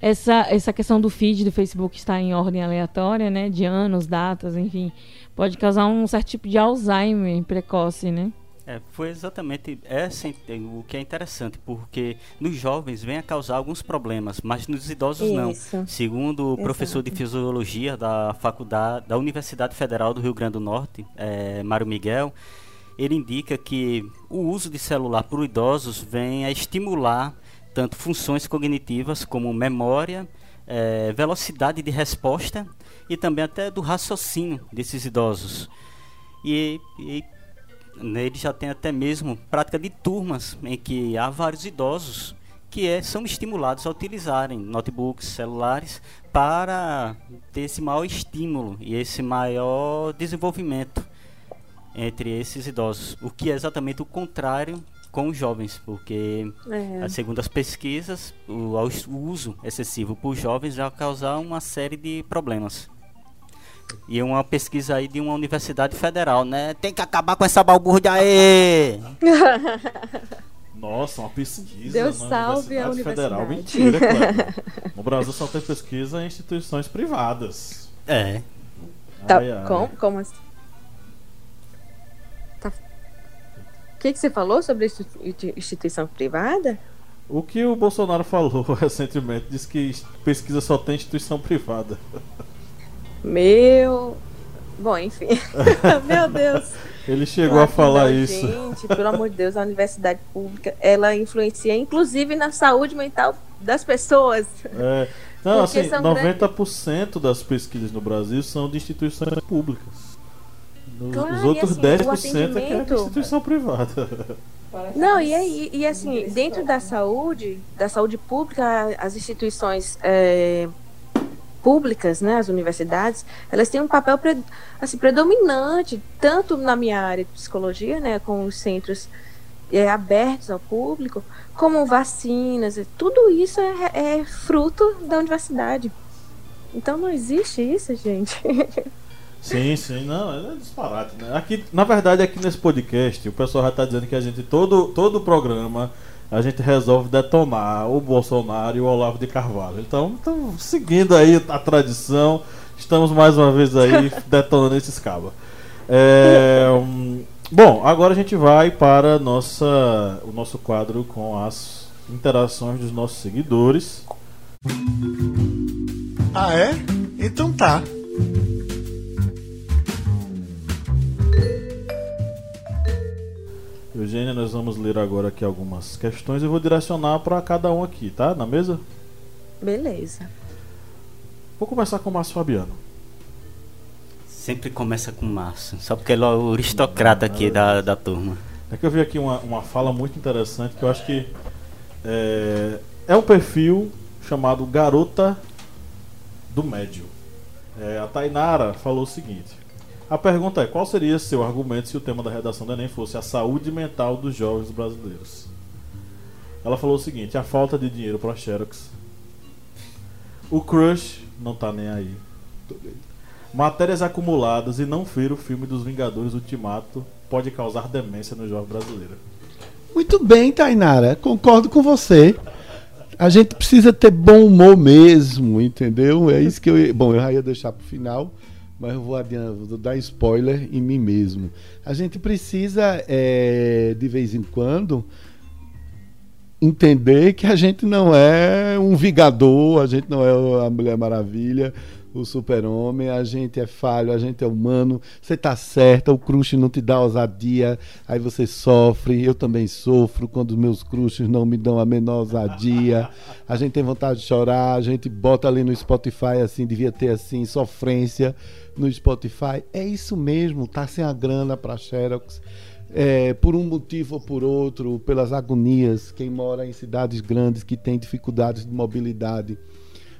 essa, essa questão do feed do Facebook estar em ordem aleatória, né? De anos, datas, enfim, pode causar um certo tipo de Alzheimer precoce, né? É, foi exatamente essa o que é interessante, porque nos jovens vem a causar alguns problemas, mas nos idosos não. Isso. Segundo o professor de fisiologia da faculdade da Universidade Federal do Rio Grande do Norte, é, Mário Miguel, ele indica que o uso de celular por idosos vem a estimular tanto funções cognitivas como memória, eh, velocidade de resposta e também até do raciocínio desses idosos. E, e ele já tem até mesmo prática de turmas em que há vários idosos que é, são estimulados a utilizarem notebooks, celulares para ter esse maior estímulo e esse maior desenvolvimento entre esses idosos, o que é exatamente o contrário com os jovens, porque É. segundo as pesquisas, o, o uso excessivo por jovens vai causar uma série de problemas. E uma pesquisa aí de uma universidade federal, né? Tem que acabar com essa balbúrdia aí! Nossa, uma pesquisa Deus na salve a Universidade Federal. universidade. Mentira, Cleber. No Brasil só tem pesquisa em instituições privadas. É. Tá, Ai, ai. como, como assim? Que, que você falou sobre institu- instituição privada? O que o Bolsonaro falou recentemente disse que pesquisa só tem instituição privada. Meu. Bom, enfim. Meu Deus. Ele chegou a falar Não, isso. Gente, pelo amor de Deus, a universidade pública, ela influencia inclusive na saúde mental das pessoas. É, não, Porque assim, são 90% das pesquisas no Brasil são de instituições públicas. No- Claro, Os e outros assim, 10% o é que é atendimento- instituição privada. Não, e aí, e assim, dentro da saúde, da saúde pública, as instituições é, públicas, né, as universidades, elas têm um papel pre- assim, predominante, tanto na minha área de psicologia, né, com os centros é, abertos ao público, como vacinas, e tudo isso é, é fruto da universidade. Então não existe isso, gente. Sim, sim, não, é disparate, né? Aqui, na verdade, aqui nesse podcast, o pessoal já tá dizendo que a gente, todo, todo o programa, a gente resolve detonar o Bolsonaro e o Olavo de Carvalho. Então, então seguindo aí a tradição, estamos mais uma vez aí detonando esses cabos. É, Bom, agora a gente vai para nossa, o nosso quadro com as interações dos nossos seguidores. Ah, é? Então tá. Eugênia, nós vamos ler agora aqui algumas questões e vou direcionar para cada um aqui, tá? Na mesa? Beleza. Vou começar com o Márcio Fabiano. Sempre começa com Márcio, só porque ele é o aristocrata aqui da, da turma. É que eu vi aqui uma, uma fala muito interessante que eu acho que é, é um perfil chamado Garota do Médio. É, a Tainara falou o seguinte: a pergunta é: qual seria seu argumento se o tema da redação do Enem fosse a saúde mental dos jovens brasileiros? Ela falou o seguinte: a falta de dinheiro para Xerox. O crush não tá nem aí. Matérias acumuladas e não ver o filme dos Vingadores Ultimato pode causar demência no jovem brasileiro. Muito bem, Tainara, concordo com você. A gente precisa ter bom humor mesmo, entendeu? É isso que eu. Bom, eu já ia deixar pro final, mas eu vou, adiantar, vou dar spoiler em mim mesmo. A gente precisa, é, de vez em quando, entender que a gente não é um vigador, a gente não é a Mulher Maravilha, o super-homem, a gente é falho, a gente é humano, você tá certa, o crush não te dá ousadia, aí você sofre, eu também sofro quando os meus crushes não me dão a menor ousadia, a gente tem vontade de chorar, a gente bota ali no Spotify assim, devia ter assim, sofrência no Spotify, é isso mesmo, tá sem a grana para Xerox, é, por um motivo ou por outro, pelas agonias, quem mora em cidades grandes que tem dificuldades de mobilidade,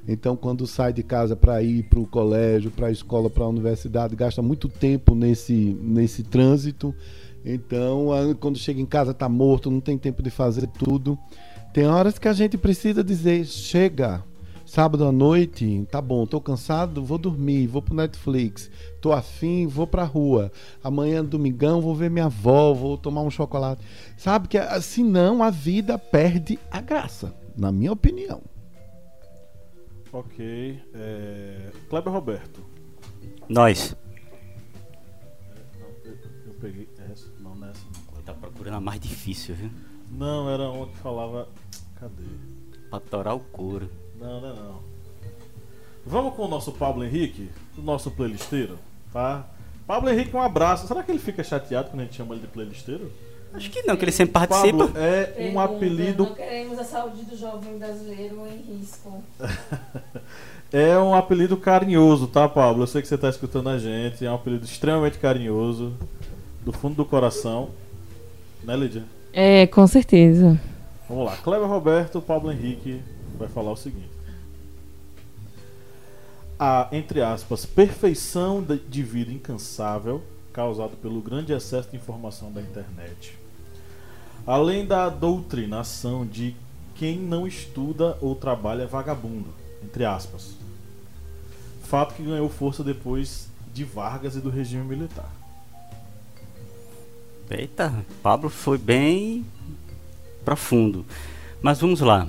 então, quando sai de casa para ir para o colégio, para a escola, para a universidade, gasta muito tempo nesse, nesse trânsito. Então, quando chega em casa, está morto, não tem tempo de fazer tudo. Tem horas que a gente precisa dizer: chega, sábado à noite, tá bom, tô cansado, vou dormir, vou pro Netflix, tô afim, vou pra rua. Amanhã, domingão, vou ver minha avó, vou tomar um chocolate. Sabe que assim não a vida perde a graça, na minha opinião. Ok. É... Kleber Roberto. Nós. Eu, eu peguei essa. Não, nessa não. Kleber. Tá procurando a mais difícil, viu? Não, era uma que falava. Cadê? Pra torar o couro. Não, não é não. Vamos com o nosso Pablo Henrique, o nosso playlisteiro, tá? Pablo Henrique, um abraço. Será que ele fica chateado quando a gente chama ele de playlisteiro? Acho que não, que ele sempre participa. Pablo é um apelido. Não queremos a saúde do jovem brasileiro em risco. é um apelido carinhoso, tá, Pablo? Eu sei que você está escutando a gente. É um apelido extremamente carinhoso, do fundo do coração. Né, Lídia? É, com certeza. Vamos lá. Cleber Roberto, Pablo Henrique vai falar o seguinte. A, entre aspas, perfeição de vida incansável causado pelo grande excesso de informação da internet além da doutrinação de quem não estuda ou trabalha é vagabundo, entre aspas. Fato que ganhou força depois de Vargas e do regime militar. Eita, Pablo foi bem profundo. Mas vamos lá.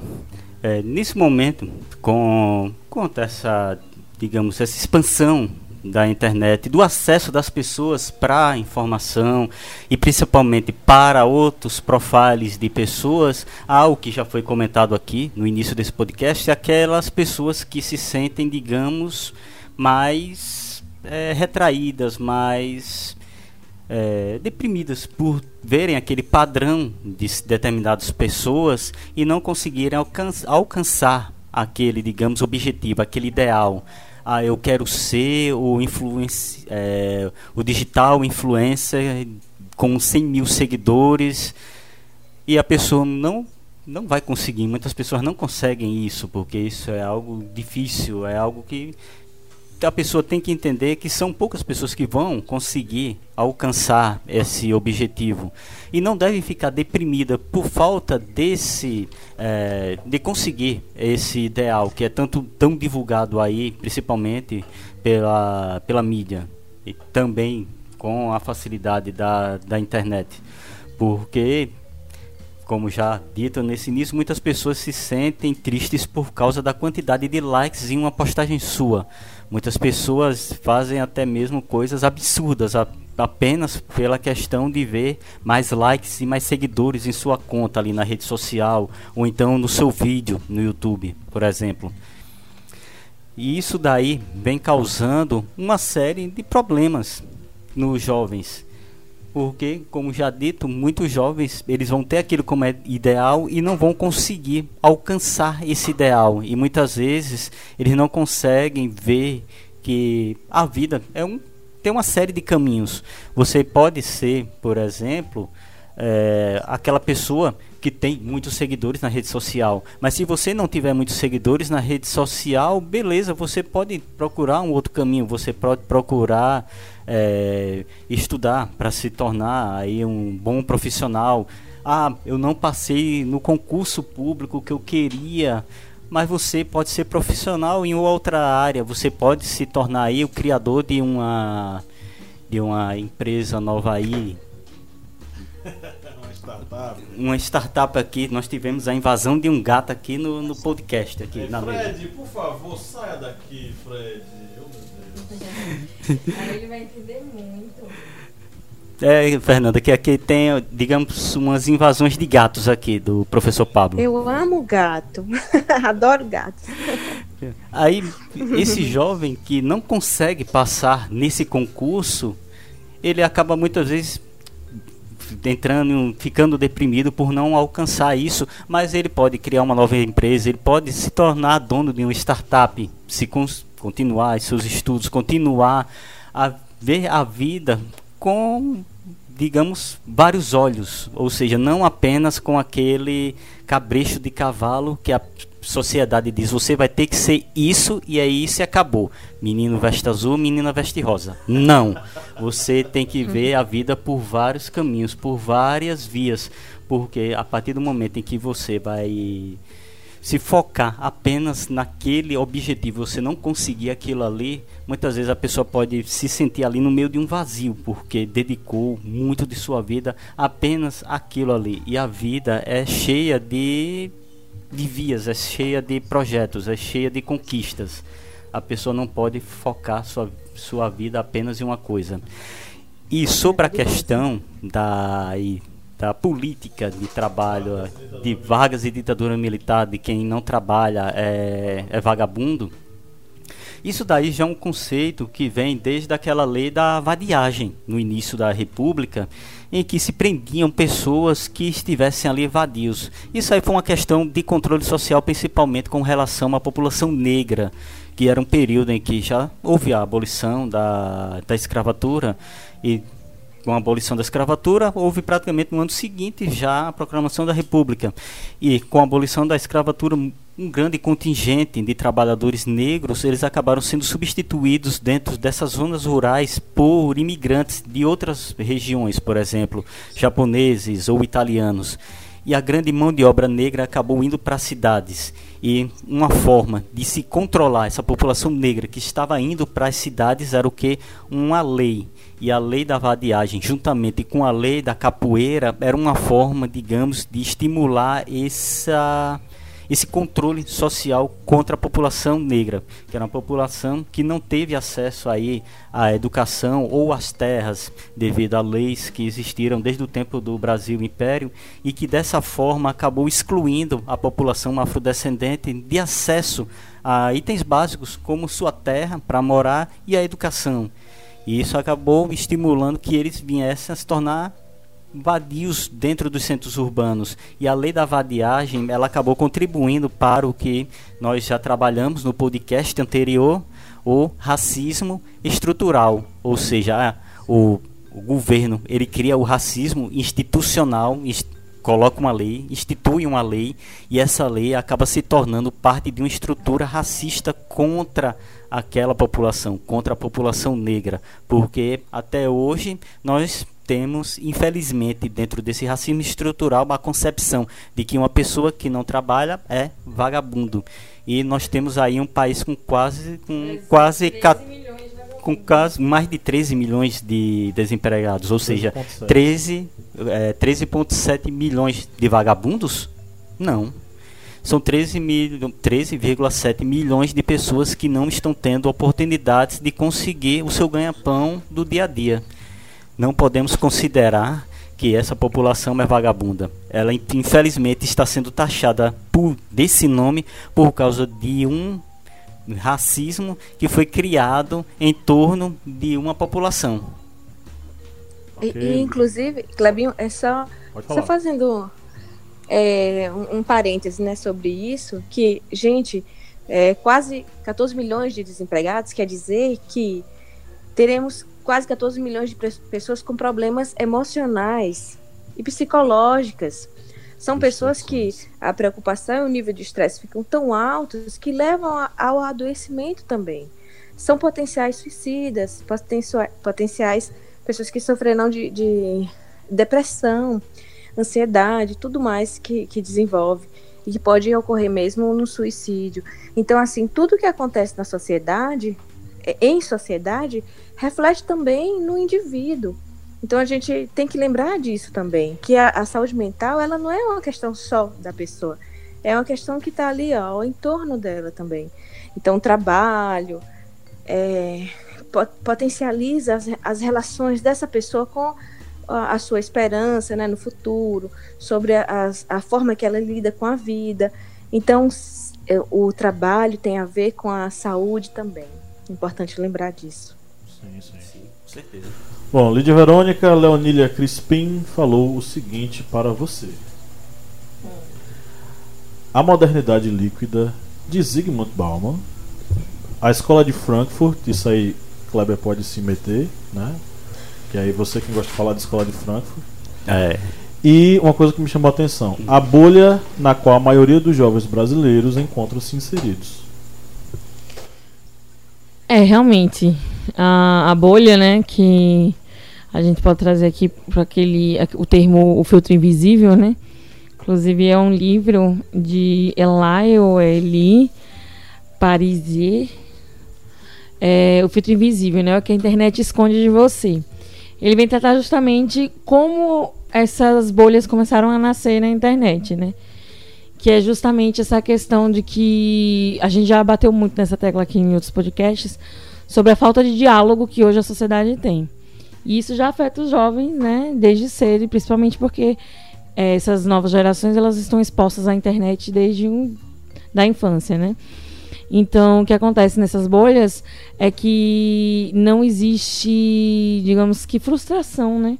É, nesse momento, com, com essa, digamos, essa expansão da internet, do acesso das pessoas para a informação e principalmente para outros profiles de pessoas, algo que já foi comentado aqui no início desse podcast, é aquelas pessoas que se sentem, digamos, mais é, retraídas, mais é, deprimidas por verem aquele padrão de determinadas pessoas e não conseguirem alcançar, alcançar aquele, digamos, objetivo, aquele ideal ah, eu quero ser o, é, o digital influencer com 100 mil seguidores e a pessoa não não vai conseguir. Muitas pessoas não conseguem isso porque isso é algo difícil, é algo que a pessoa tem que entender que são poucas pessoas que vão conseguir alcançar esse objetivo e não deve ficar deprimida por falta desse é, de conseguir esse ideal que é tanto tão divulgado aí principalmente pela pela mídia e também com a facilidade da, da internet porque como já dito nesse início, muitas pessoas se sentem tristes por causa da quantidade de likes em uma postagem sua. Muitas pessoas fazem até mesmo coisas absurdas apenas pela questão de ver mais likes e mais seguidores em sua conta ali na rede social ou então no seu vídeo no YouTube, por exemplo. E isso daí vem causando uma série de problemas nos jovens. Porque, como já dito, muitos jovens eles vão ter aquilo como é ideal e não vão conseguir alcançar esse ideal. E muitas vezes eles não conseguem ver que a vida é um tem uma série de caminhos. Você pode ser, por exemplo, é, aquela pessoa que tem muitos seguidores na rede social. Mas se você não tiver muitos seguidores na rede social, beleza, você pode procurar um outro caminho. Você pode procurar é, estudar para se tornar aí um bom profissional. Ah, eu não passei no concurso público que eu queria mas você pode ser profissional em outra área, você pode se tornar aí o criador de uma de uma empresa nova aí. uma startup. Uma startup aqui, nós tivemos a invasão de um gato aqui no, no podcast aqui Ei, na Fred, mesa. por favor, saia daqui, Fred. Aí ele vai entender muito. É, Fernanda, que aqui tem, digamos, umas invasões de gatos aqui do professor Pablo. Eu amo gato. Adoro gatos. Aí, esse jovem que não consegue passar nesse concurso, ele acaba muitas vezes entrando, ficando deprimido por não alcançar isso, mas ele pode criar uma nova empresa, ele pode se tornar dono de uma startup, se continuar seus estudos, continuar a ver a vida com, digamos, vários olhos, ou seja, não apenas com aquele cabrecho de cavalo que a sociedade diz, você vai ter que ser isso e é isso e acabou. Menino veste azul, menina veste rosa. Não. Você tem que ver a vida por vários caminhos, por várias vias, porque a partir do momento em que você vai se focar apenas naquele objetivo, você não conseguir aquilo ali, muitas vezes a pessoa pode se sentir ali no meio de um vazio, porque dedicou muito de sua vida apenas aquilo ali. E a vida é cheia de, de vias, é cheia de projetos, é cheia de conquistas. A pessoa não pode focar sua, sua vida apenas em uma coisa. E sobre a questão da da política de trabalho, de vagas e ditadura militar, de quem não trabalha é, é vagabundo, isso daí já é um conceito que vem desde aquela lei da vadiagem no início da República, em que se prendiam pessoas que estivessem ali vadios. Isso aí foi uma questão de controle social, principalmente com relação à população negra, que era um período em que já houve a abolição da, da escravatura e com a abolição da escravatura, houve praticamente no ano seguinte já a proclamação da República. E com a abolição da escravatura, um grande contingente de trabalhadores negros, eles acabaram sendo substituídos dentro dessas zonas rurais por imigrantes de outras regiões, por exemplo, japoneses ou italianos. E a grande mão de obra negra acabou indo para as cidades. E uma forma de se controlar essa população negra que estava indo para as cidades era o que? Uma lei e a lei da vadiagem, juntamente com a lei da capoeira, era uma forma, digamos, de estimular essa, esse controle social contra a população negra, que era uma população que não teve acesso aí à educação ou às terras devido a leis que existiram desde o tempo do Brasil Império e que dessa forma acabou excluindo a população afrodescendente de acesso a itens básicos como sua terra para morar e a educação. E isso acabou estimulando que eles viessem a se tornar vadios dentro dos centros urbanos. E a lei da vadiagem, ela acabou contribuindo para o que nós já trabalhamos no podcast anterior, o racismo estrutural, ou seja, o, o governo, ele cria o racismo institucional, coloca uma lei, institui uma lei e essa lei acaba se tornando parte de uma estrutura racista contra aquela população, contra a população negra, porque até hoje nós temos, infelizmente, dentro desse racismo estrutural, uma concepção de que uma pessoa que não trabalha é vagabundo. E nós temos aí um país com quase com 13, quase 13 com quase mais de 13 milhões de desempregados, ou seja, 13 é, 13,7 milhões de vagabundos? Não. São 13,7 13 milhões de pessoas que não estão tendo oportunidades de conseguir o seu ganha-pão do dia a dia. não podemos considerar que essa população é vagabunda. Ela infelizmente está sendo taxada por desse nome por causa de um racismo que foi criado em torno de uma população. Okay. E, e, inclusive, Clebinho, é só, só fazendo é, um, um parêntese né, sobre isso, que, gente, é, quase 14 milhões de desempregados quer dizer que teremos quase 14 milhões de pessoas com problemas emocionais e psicológicas. São pessoas que a preocupação e o nível de estresse ficam tão altos que levam ao adoecimento também. São potenciais suicidas, potenciais pessoas que sofrerão de, de depressão, ansiedade, tudo mais que, que desenvolve e que pode ocorrer mesmo no suicídio. Então, assim, tudo que acontece na sociedade, é, em sociedade, reflete também no indivíduo. Então a gente tem que lembrar disso também, que a, a saúde mental ela não é uma questão só da pessoa, é uma questão que está ali ó, ao entorno dela também. Então o trabalho é, potencializa as, as relações dessa pessoa com a, a sua esperança né, no futuro, sobre a, a, forma que ela lida com a vida. Então é, o trabalho tem a ver com a saúde também. Importante lembrar disso. Sim, sim. sim com certeza. Bom, Lídia Verônica Leonília Crispim falou o seguinte para você. A modernidade líquida de Zygmunt Bauman, a escola de Frankfurt, isso aí Kleber pode se meter, né? Que aí você que gosta de falar de escola de Frankfurt. É. E uma coisa que me chamou a atenção: a bolha na qual a maioria dos jovens brasileiros encontram-se inseridos. É, realmente. A, a bolha, né, que a gente pode trazer aqui para aquele o termo o filtro invisível, né? Inclusive é um livro de Elaio Eli Parisier. É, o filtro invisível, né? O que a internet esconde de você. Ele vem tratar justamente como essas bolhas começaram a nascer na internet, né? Que é justamente essa questão de que a gente já bateu muito nessa tecla aqui em outros podcasts sobre a falta de diálogo que hoje a sociedade tem. E isso já afeta os jovens, né, desde cedo, principalmente porque é, essas novas gerações elas estão expostas à internet desde um, da infância, né? Então, o que acontece nessas bolhas é que não existe, digamos que frustração, né?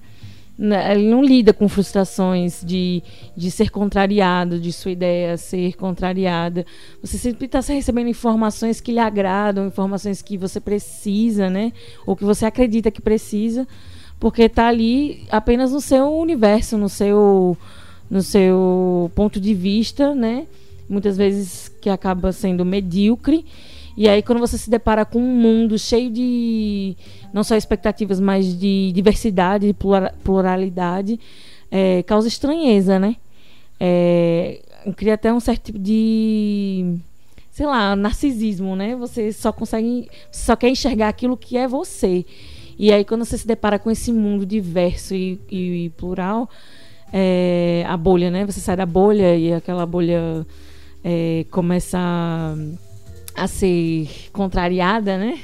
Né, ele não lida com frustrações de, de ser contrariado, de sua ideia ser contrariada. Você sempre está recebendo informações que lhe agradam, informações que você precisa, né? Ou que você acredita que precisa, porque está ali apenas no seu universo, no seu, no seu ponto de vista, né? Muitas vezes que acaba sendo medíocre e aí, quando você se depara com um mundo cheio de não só expectativas, mas de diversidade, de pluralidade, é, causa estranheza, né? É, cria até um certo tipo de sei lá, narcisismo, né? Você só consegue, só quer enxergar aquilo que é você. E aí quando você se depara com esse mundo diverso e, e, e plural, é, a bolha, né? Você sai da bolha e aquela bolha é, começa a a ser contrariada, né?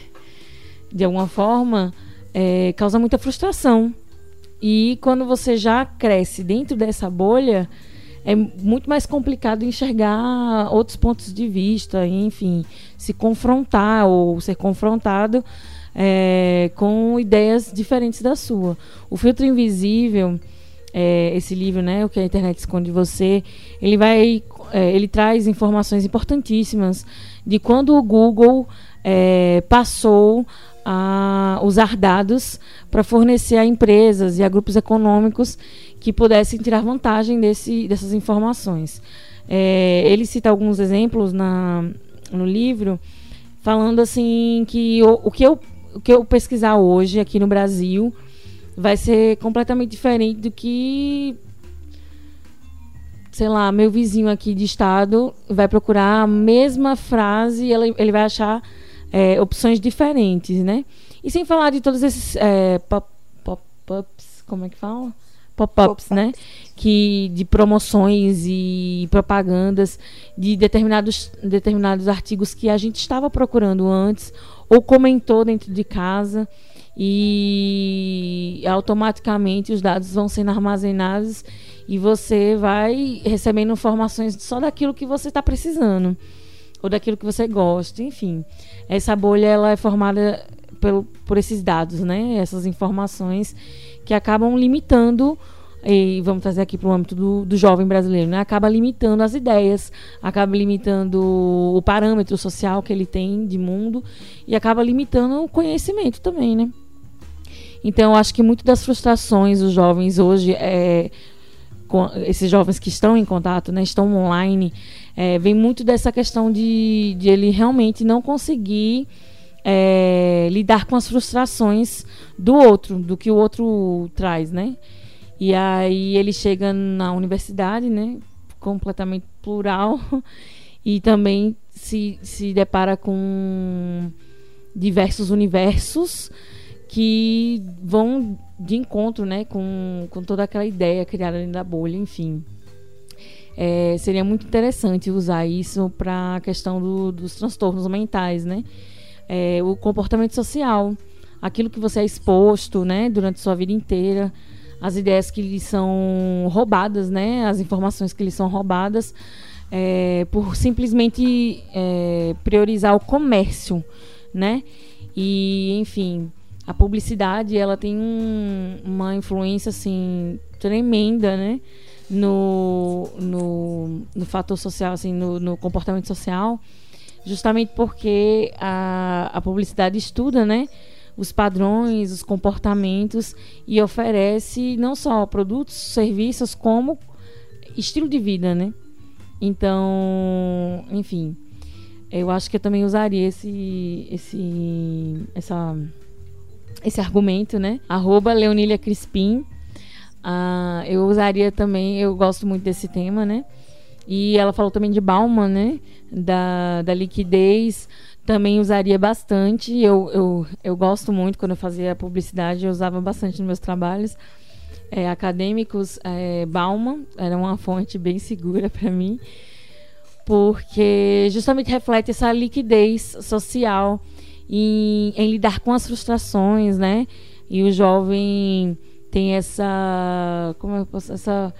De alguma forma, é, causa muita frustração. E quando você já cresce dentro dessa bolha, é muito mais complicado enxergar outros pontos de vista, enfim, se confrontar ou ser confrontado é, com ideias diferentes da sua. O filtro invisível, é, esse livro, né, o que a internet esconde de você, ele vai, é, ele traz informações importantíssimas de quando o Google é, passou a usar dados para fornecer a empresas e a grupos econômicos que pudessem tirar vantagem desse, dessas informações. É, ele cita alguns exemplos na, no livro, falando assim que o, o, que eu, o que eu pesquisar hoje aqui no Brasil vai ser completamente diferente do que sei lá, meu vizinho aqui de estado vai procurar a mesma frase e ele, ele vai achar é, opções diferentes, né? E sem falar de todos esses é, pop-ups, como é que fala? Pop-ups, pop né? Que, de promoções e propagandas de determinados, determinados artigos que a gente estava procurando antes ou comentou dentro de casa e automaticamente os dados vão sendo armazenados e você vai recebendo informações só daquilo que você está precisando ou daquilo que você gosta, enfim. Essa bolha ela é formada pelo, por esses dados, né? Essas informações que acabam limitando e vamos trazer aqui para o âmbito do, do jovem brasileiro, né? acaba limitando as ideias, acaba limitando o parâmetro social que ele tem de mundo e acaba limitando o conhecimento também, né? Então, eu acho que muito das frustrações dos jovens hoje, é, esses jovens que estão em contato, né, estão online, é, vem muito dessa questão de, de ele realmente não conseguir é, lidar com as frustrações do outro, do que o outro traz, né? E aí ele chega na universidade, né? Completamente plural. E também se, se depara com diversos universos que vão de encontro, né? Com, com toda aquela ideia criada dentro da bolha, enfim. É, seria muito interessante usar isso para a questão do, dos transtornos mentais, né? É, o comportamento social, aquilo que você é exposto, né, durante sua vida inteira, as ideias que lhe são roubadas, né? As informações que lhe são roubadas é, por simplesmente é, priorizar o comércio, né? E, enfim, a publicidade, ela tem um, uma influência, assim, tremenda, né? No, no, no fator social, assim, no, no comportamento social, justamente porque a, a publicidade estuda, né? Os padrões, os comportamentos e oferece não só produtos, serviços, como estilo de vida, né? Então, enfim, eu acho que eu também usaria esse, esse, essa, esse argumento, né? Arroba Leonília Crispim. Uh, eu usaria também, eu gosto muito desse tema, né? E ela falou também de Bauman, né? Da, da liquidez também usaria bastante. Eu, eu, eu gosto muito, quando eu fazia publicidade, eu usava bastante nos meus trabalhos é, acadêmicos. É, Bauman era uma fonte bem segura para mim, porque justamente reflete essa liquidez social em, em lidar com as frustrações, né? E o jovem tem essa. Como eu posso. Essa,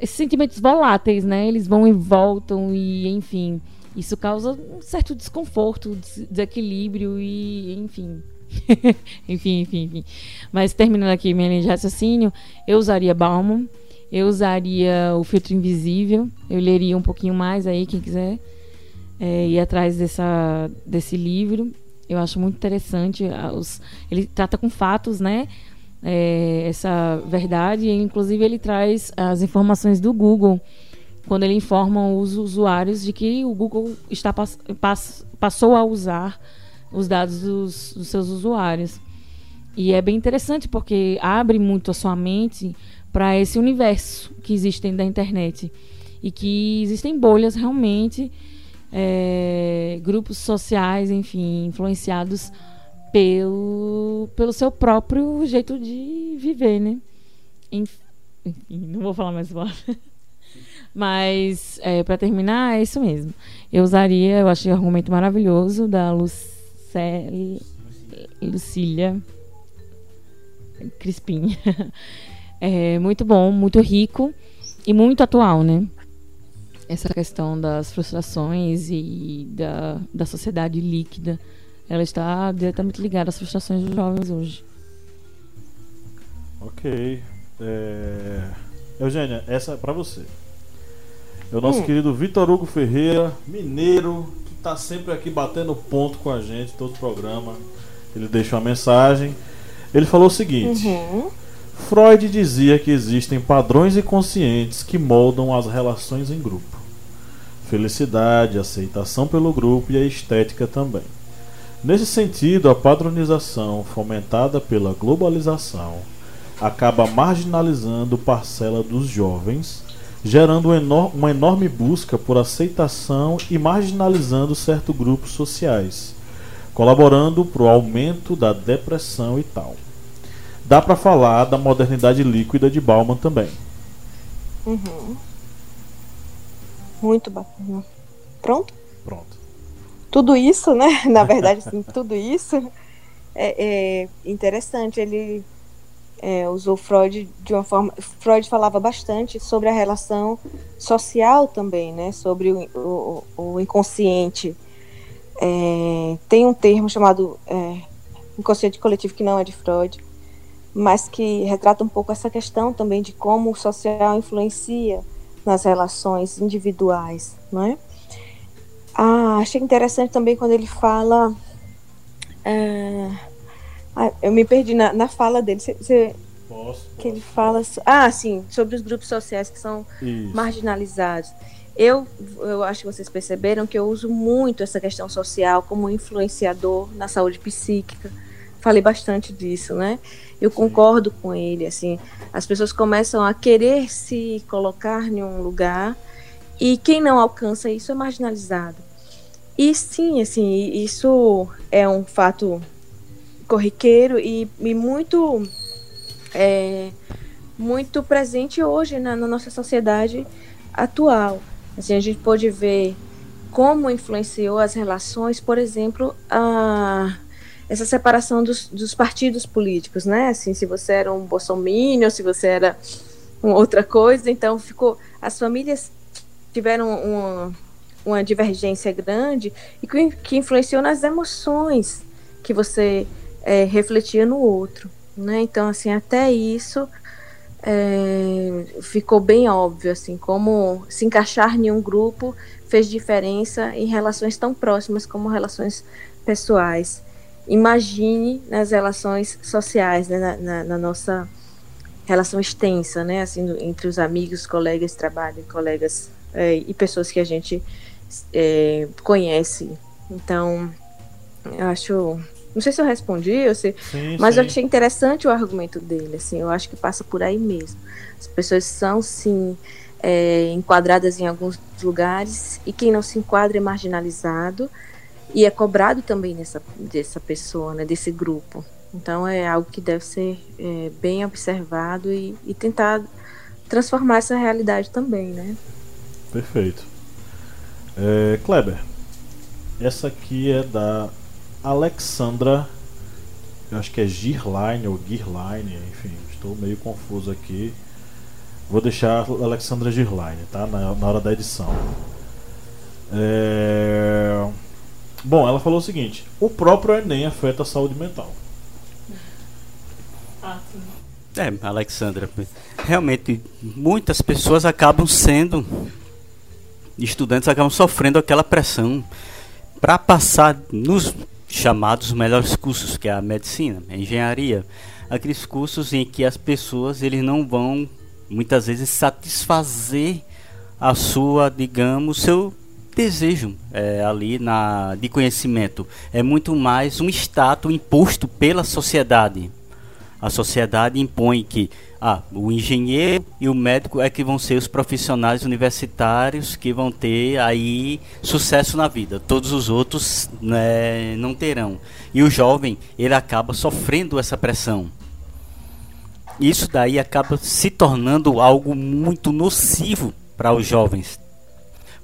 esses sentimentos voláteis, né? Eles vão e voltam e, enfim. Isso causa um certo desconforto, desequilíbrio e, enfim. enfim, enfim, enfim. Mas terminando aqui minha linha de raciocínio, eu usaria Bauman, eu usaria o filtro invisível, eu leria um pouquinho mais aí, quem quiser é, ir atrás dessa, desse livro. Eu acho muito interessante. Os, ele trata com fatos, né? É, essa verdade, e inclusive ele traz as informações do Google quando ele informa os usuários de que o Google está pass pass passou a usar os dados dos, dos, seus usuários. E é bem interessante porque abre muito a sua mente para esse universo que existe dentro da internet e que existem bolhas realmente, é, grupos sociais, enfim, influenciados pelo, pelo seu próprio jeito de viver, né? Enfim, não vou falar mais bola. Mas, é, para terminar, é isso mesmo. Eu usaria, eu achei o argumento maravilhoso da Lucélia, Lucília Crispim. É muito bom, muito rico e muito atual, né? Essa questão das frustrações e da, da sociedade líquida, ela está diretamente ligada às frustrações dos jovens hoje. Ok. É... Eugênia, essa é para você. É o nosso hum. querido Vitor Hugo Ferreira, mineiro, que está sempre aqui batendo ponto com a gente, todo o programa. Ele deixou uma mensagem. Ele falou o seguinte: uhum. Freud dizia que existem padrões inconscientes que moldam as relações em grupo. Felicidade, aceitação pelo grupo e a estética também. Nesse sentido, a padronização fomentada pela globalização acaba marginalizando parcela dos jovens gerando uma enorme busca por aceitação e marginalizando certos grupos sociais, colaborando para o aumento da depressão e tal. Dá para falar da modernidade líquida de Bauman também. Uhum. Muito bacana. Pronto? Pronto. Tudo isso, né? Na verdade, sim, tudo isso é, é interessante. Ele é, usou Freud de uma forma. Freud falava bastante sobre a relação social também, né? Sobre o, o, o inconsciente. É, tem um termo chamado é, inconsciente coletivo que não é de Freud, mas que retrata um pouco essa questão também de como o social influencia nas relações individuais, não é? Ah, achei interessante também quando ele fala. É, ah, eu me perdi na, na fala dele. Você, Posso, que ele fala. Ah, sim, sobre os grupos sociais que são Isso. marginalizados. Eu, eu acho que vocês perceberam que eu uso muito essa questão social como influenciador na saúde psíquica. Falei bastante disso, né? Eu concordo com ele, assim, as pessoas começam a querer se colocar em um lugar e quem não alcança isso é marginalizado. E sim, assim, isso é um fato corriqueiro e, e muito é, muito presente hoje na, na nossa sociedade atual. Assim, a gente pode ver como influenciou as relações, por exemplo, a, essa separação dos, dos, partidos políticos, né? Assim, se você era um bolsominion, se você era outra coisa, então ficou as famílias tiveram uma, uma divergência grande e que, que influenciou nas emoções que você é, refletia no outro, né? Então, assim, até isso é, ficou bem óbvio, assim, como se encaixar em um grupo fez diferença em relações tão próximas como relações pessoais. Imagine nas relações sociais, né, na, na, na, nossa relação extensa, né, assim, entre os amigos, colegas de trabalho, colegas é, e pessoas que a gente é, conhece. Então, eu acho não sei se eu respondi, eu sei, sim, mas sim. eu achei interessante o argumento dele. Assim, eu acho que passa por aí mesmo. As pessoas são sim é, enquadradas em alguns lugares e quem não se enquadra é marginalizado e é cobrado também nessa dessa pessoa, né, desse grupo. Então é algo que deve ser é, bem observado e, e tentar transformar essa realidade também, né? Perfeito. É, Kleber, essa aqui é da Alexandra, eu acho que é Girline ou Girline, enfim, estou meio confuso aqui. Vou deixar a Alexandra Girline, tá? Na, na hora da edição. É... Bom, ela falou o seguinte: o próprio Enem afeta a saúde mental. É, Alexandra, realmente muitas pessoas acabam sendo estudantes acabam sofrendo aquela pressão para passar nos chamados melhores cursos, que é a medicina, a engenharia, aqueles cursos em que as pessoas eles não vão muitas vezes satisfazer a sua, digamos, seu desejo é, ali na de conhecimento. É muito mais um status imposto pela sociedade. A sociedade impõe que ah, o engenheiro e o médico é que vão ser os profissionais universitários que vão ter aí sucesso na vida. Todos os outros né, não terão. E o jovem, ele acaba sofrendo essa pressão. Isso daí acaba se tornando algo muito nocivo para os jovens.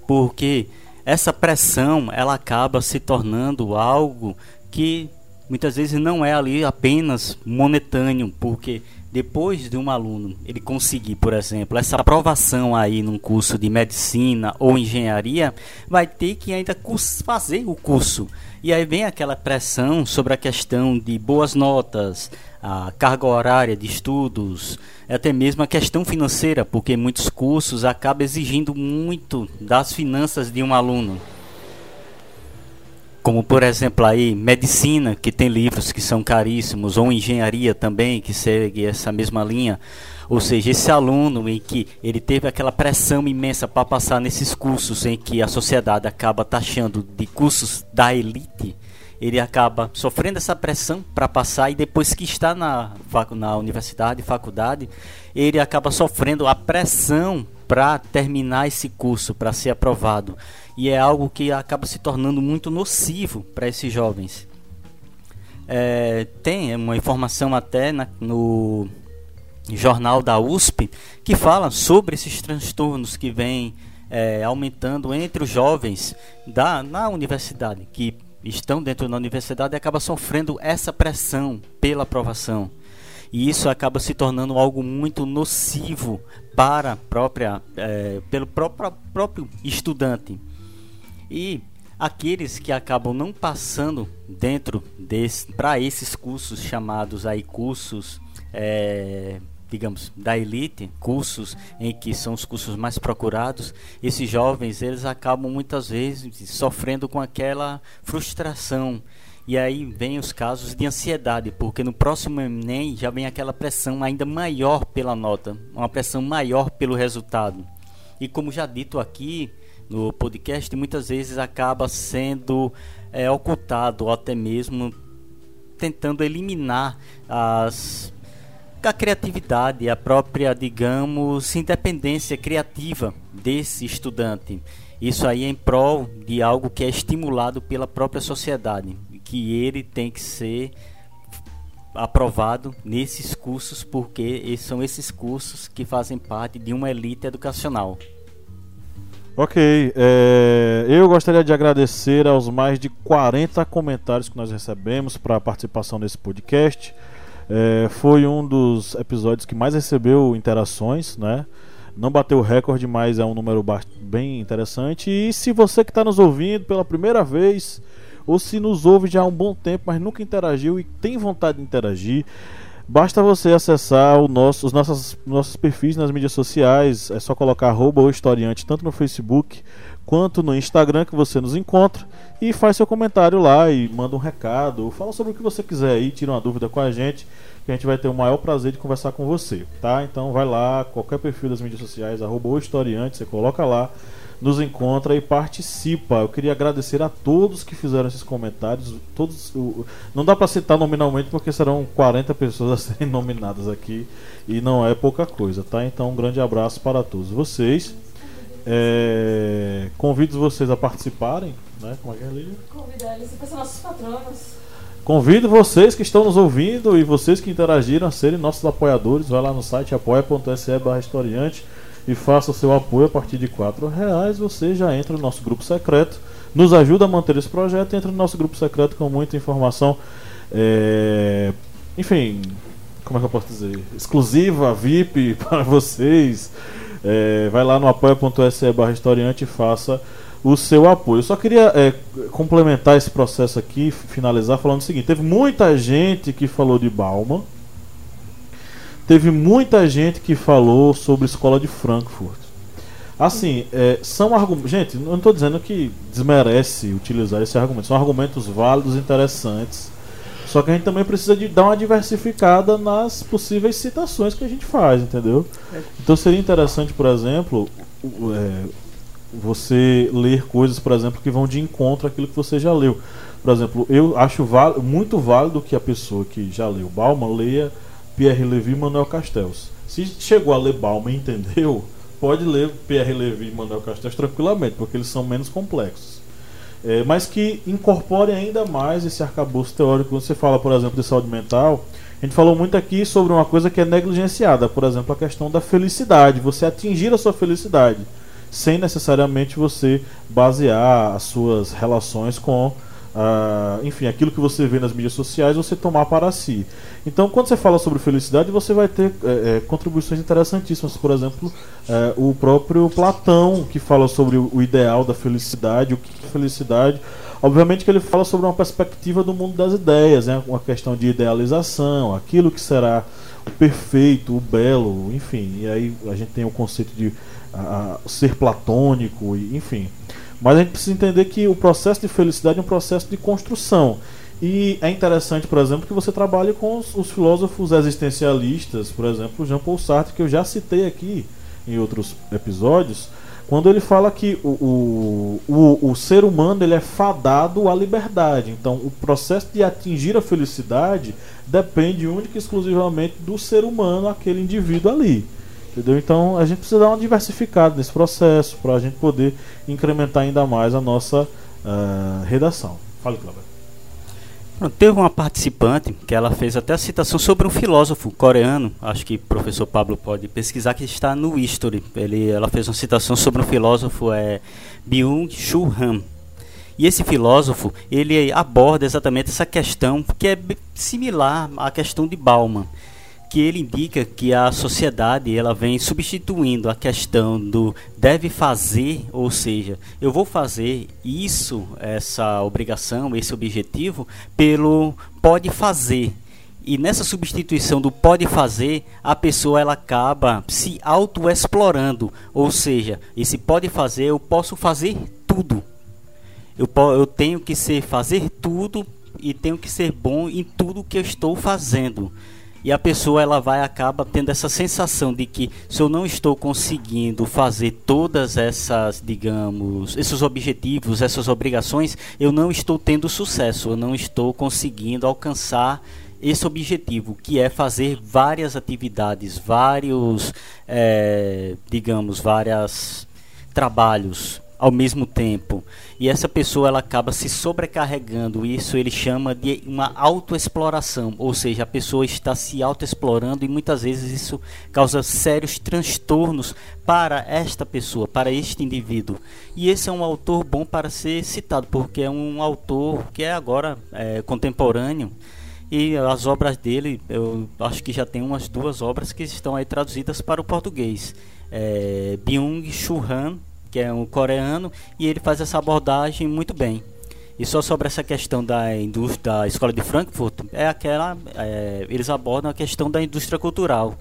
Porque essa pressão, ela acaba se tornando algo que muitas vezes não é ali apenas monetâneo, porque depois de um aluno ele conseguir, por exemplo, essa aprovação aí num curso de medicina ou engenharia, vai ter que ainda fazer o curso. E aí vem aquela pressão sobre a questão de boas notas, a carga horária de estudos, até mesmo a questão financeira, porque muitos cursos acabam exigindo muito das finanças de um aluno como por exemplo aí medicina, que tem livros que são caríssimos, ou engenharia também, que segue essa mesma linha. Ou seja, esse aluno em que ele teve aquela pressão imensa para passar nesses cursos em que a sociedade acaba taxando de cursos da elite, ele acaba sofrendo essa pressão para passar e depois que está na, na universidade, faculdade, ele acaba sofrendo a pressão para terminar esse curso, para ser aprovado e é algo que acaba se tornando muito nocivo para esses jovens. É, tem uma informação até na, no jornal da USP que fala sobre esses transtornos que vêm é, aumentando entre os jovens da, na universidade, que estão dentro da universidade acabam sofrendo essa pressão pela aprovação. E isso acaba se tornando algo muito nocivo para própria, é, pelo próprio, próprio estudante. E aqueles que acabam não passando dentro para esses cursos chamados aí cursos é, digamos da elite cursos em que são os cursos mais procurados esses jovens eles acabam muitas vezes sofrendo com aquela frustração. E aí vem os casos de ansiedade porque no próximo Enem já vem aquela pressão ainda maior pela nota uma pressão maior pelo resultado. E como já dito aqui no podcast muitas vezes acaba sendo é, ocultado ou até mesmo tentando eliminar as a criatividade, a própria, digamos, independência criativa desse estudante. Isso aí é em prol de algo que é estimulado pela própria sociedade, que ele tem que ser aprovado nesses cursos, porque são esses cursos que fazem parte de uma elite educacional. Ok, é, eu gostaria de agradecer aos mais de 40 comentários que nós recebemos para a participação nesse podcast. É, foi um dos episódios que mais recebeu interações, né? Não bateu o recorde, mas é um número bem interessante. E se você que está nos ouvindo pela primeira vez, ou se nos ouve já há um bom tempo, mas nunca interagiu e tem vontade de interagir, Basta você acessar nosso, os nossos, nossos perfis nas mídias sociais. É só colocar arroba ou historiante tanto no Facebook quanto no Instagram que você nos encontra e faz seu comentário lá e manda um recado, fala sobre o que você quiser aí, tira uma dúvida com a gente, que a gente vai ter o maior prazer de conversar com você, tá? Então vai lá, qualquer perfil das mídias sociais, arroba historiante, você coloca lá nos encontra e participa. Eu queria agradecer a todos que fizeram esses comentários. Todos, não dá para citar nominalmente porque serão 40 pessoas a serem nominadas aqui e não é pouca coisa, tá? Então um grande abraço para todos vocês. É, convido vocês a participarem, né? Como é que é, Lídia? Convidar eles a ser nossos patronos. Convido vocês que estão nos ouvindo e vocês que interagiram a serem nossos apoiadores. Vai lá no site apoia.se barra e faça o seu apoio a partir de quatro reais, você já entra no nosso grupo secreto, nos ajuda a manter esse projeto, entra no nosso grupo secreto com muita informação, é... enfim, como é que eu posso dizer, exclusiva, VIP para vocês. É... vai lá no apoia.se barra historiante e faça o seu apoio. Eu só queria é, complementar esse processo aqui, finalizar falando o seguinte: teve muita gente que falou de Bauman, teve muita gente que falou sobre a escola de Frankfurt. Assim, é, são argumentos. Gente, não estou dizendo que desmerece utilizar esse argumento. São argumentos válidos, interessantes. Só que a gente também precisa de dar uma diversificada nas possíveis citações que a gente faz, entendeu? É. Então seria interessante, por exemplo, é, você ler coisas, por exemplo, que vão de encontro àquilo que você já leu. Por exemplo, eu acho muito válido que a pessoa que já leu Bauman leia Pierre Levy e Manuel Castells. Se chegou a ler Bauman e entendeu, pode ler Pierre Levy e Manuel Castells tranquilamente, porque eles são menos complexos. É, mas que incorpore ainda mais esse arcabouço teórico. Quando você fala, por exemplo, de saúde mental, a gente falou muito aqui sobre uma coisa que é negligenciada, por exemplo, a questão da felicidade, você atingir a sua felicidade, sem necessariamente você basear as suas relações com Uh, enfim, aquilo que você vê nas mídias sociais, você tomar para si. Então, quando você fala sobre felicidade, você vai ter é, é, contribuições interessantíssimas. Por exemplo, é, o próprio Platão, que fala sobre o ideal da felicidade, o que é felicidade. Obviamente que ele fala sobre uma perspectiva do mundo das ideias, né? uma questão de idealização, aquilo que será o perfeito, o belo, enfim. E aí a gente tem o conceito de ser platônico, enfim. Mas a gente precisa entender que o processo de felicidade é um processo de construção. E é interessante, por exemplo, que você trabalhe com os, os filósofos existencialistas, por exemplo, Jean-Paul Sartre, que eu já citei aqui em outros episódios, quando ele fala que o, o, o, o, ser humano ele é fadado à liberdade. Então, o processo de atingir a felicidade depende única e exclusivamente do ser humano, aquele indivíduo ali. Entendeu? Então a gente precisa dar uma diversificada nesse processo para a gente poder incrementar ainda mais a nossa uh, redação. Fale, Cláudio. Teve uma participante que ela fez até a citação sobre um filósofo coreano, acho que o professor Pablo pode pesquisar, que está no History. Ele, ela fez uma citação sobre um filósofo, é Byung-Chul Han. E esse filósofo, ele aborda exatamente essa questão que é similar à questão de Bauman, que ele indica que a sociedade ela vem substituindo a questão do deve fazer, ou seja, eu vou fazer isso, essa obrigação, esse objetivo, pelo pode fazer. E nessa substituição do pode fazer, a pessoa ela acaba se auto-explorando. Ou seja, esse pode fazer, eu posso fazer tudo. Eu, eu tenho que ser fazer tudo e tenho que ser bom em tudo que eu estou fazendo. E a pessoa ela vai acaba tendo essa sensação de que se eu não estou conseguindo fazer todas essas, digamos, esses objetivos, essas obrigações, eu não estou tendo sucesso, eu não estou conseguindo alcançar esse objetivo, que é fazer várias atividades, vários, é, digamos, vários trabalhos ao mesmo tempo. E essa pessoa ela acaba se sobrecarregando. Isso ele chama de uma autoexploração, ou seja, a pessoa está se autoexplorando e muitas vezes isso causa sérios transtornos para esta pessoa, para este indivíduo. E esse é um autor bom para ser citado, porque é um autor que é agora é, contemporâneo e as obras dele, eu acho que já tem umas duas obras que estão aí traduzidas para o português. É, Byung-Chul Han, que é um coreano, e ele faz essa abordagem muito bem. E só sobre essa questão da indústria da escola de Frankfurt, é aquela, é, eles abordam a questão da indústria cultural,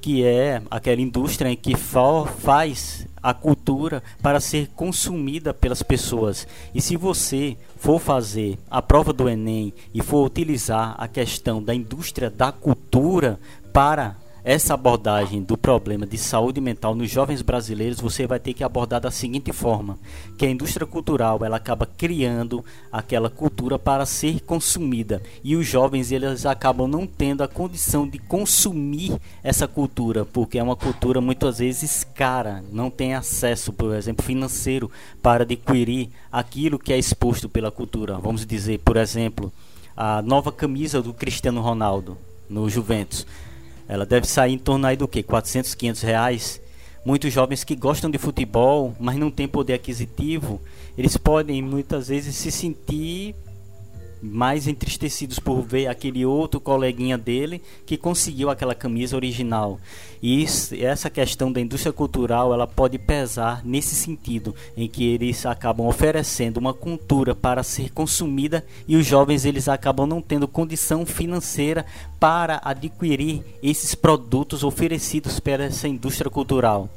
que é aquela indústria em que faz a cultura para ser consumida pelas pessoas. E se você for fazer a prova do Enem e for utilizar a questão da indústria da cultura para essa abordagem do problema de saúde mental nos jovens brasileiros, você vai ter que abordar da seguinte forma, que a indústria cultural, ela acaba criando aquela cultura para ser consumida, e os jovens eles acabam não tendo a condição de consumir essa cultura, porque é uma cultura muitas vezes cara, não tem acesso, por exemplo, financeiro para adquirir aquilo que é exposto pela cultura. Vamos dizer, por exemplo, a nova camisa do Cristiano Ronaldo no Juventus ela deve sair em torno aí do que? 400, 500 reais. Muitos jovens que gostam de futebol, mas não têm poder aquisitivo, eles podem muitas vezes se sentir mais entristecidos por ver aquele outro coleguinha dele que conseguiu aquela camisa original. E isso, essa questão da indústria cultural, ela pode pesar nesse sentido, em que eles acabam oferecendo uma cultura para ser consumida e os jovens eles acabam não tendo condição financeira para adquirir esses produtos oferecidos pela essa indústria cultural.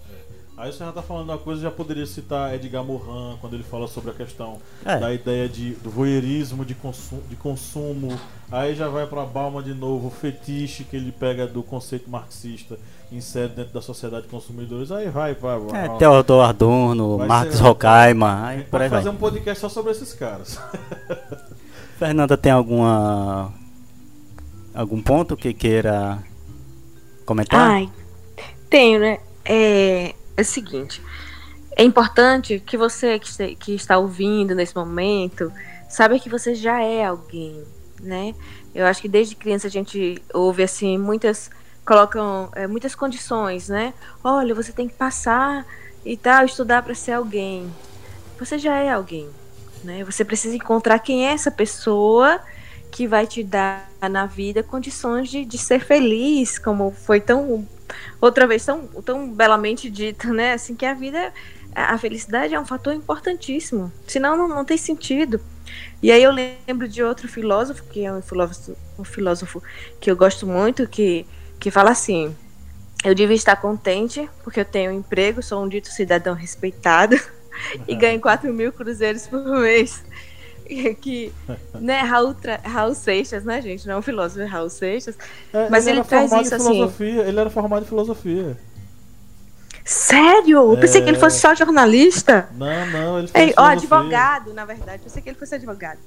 Aí você já está falando uma coisa, já poderia citar Edgar Morin, quando ele fala sobre a questão é. da ideia de, do voyeurismo de, consumo, de consumo. Aí já vai para Balma de novo, o fetiche que ele pega do conceito marxista, insere dentro da sociedade de consumidores. Aí vai para. É, Theodor Adorno, Marx Horkheimer. Aí por aí fazer vai. um podcast só sobre esses caras. Fernanda, tem alguma. algum ponto que queira comentar? Ai, tenho, né? É, é o seguinte: é importante que você que, está ouvindo nesse momento saiba que você já é alguém, né? Eu acho que desde criança a gente ouve assim muitas colocam é, muitas condições, né? Olha, você tem que passar e tal, estudar para ser alguém. Você já é alguém, né? Você precisa encontrar quem é essa pessoa que vai te dar na vida condições de, de ser feliz, como foi tão outra vez tão, tão belamente dito, né? Assim que a vida, a felicidade é um fator importantíssimo. Senão não, não tem sentido. E aí eu lembro de outro filósofo, que é um filósofo, um filósofo que eu gosto muito, que, que fala assim: eu devia estar contente porque eu tenho um emprego, sou um dito cidadão respeitado e ganho 4 mil cruzeiros por mês. que, né, Raul, tra... Raul Seixas, né, gente? Não é um filósofo, é Raul Seixas. É, mas ele, ele traz isso assim. Ele era formado em filosofia. Sério? Eu pensei que ele fosse só jornalista. Não, não, ele foi. Ó, advogado, na verdade. Eu pensei que ele fosse advogado.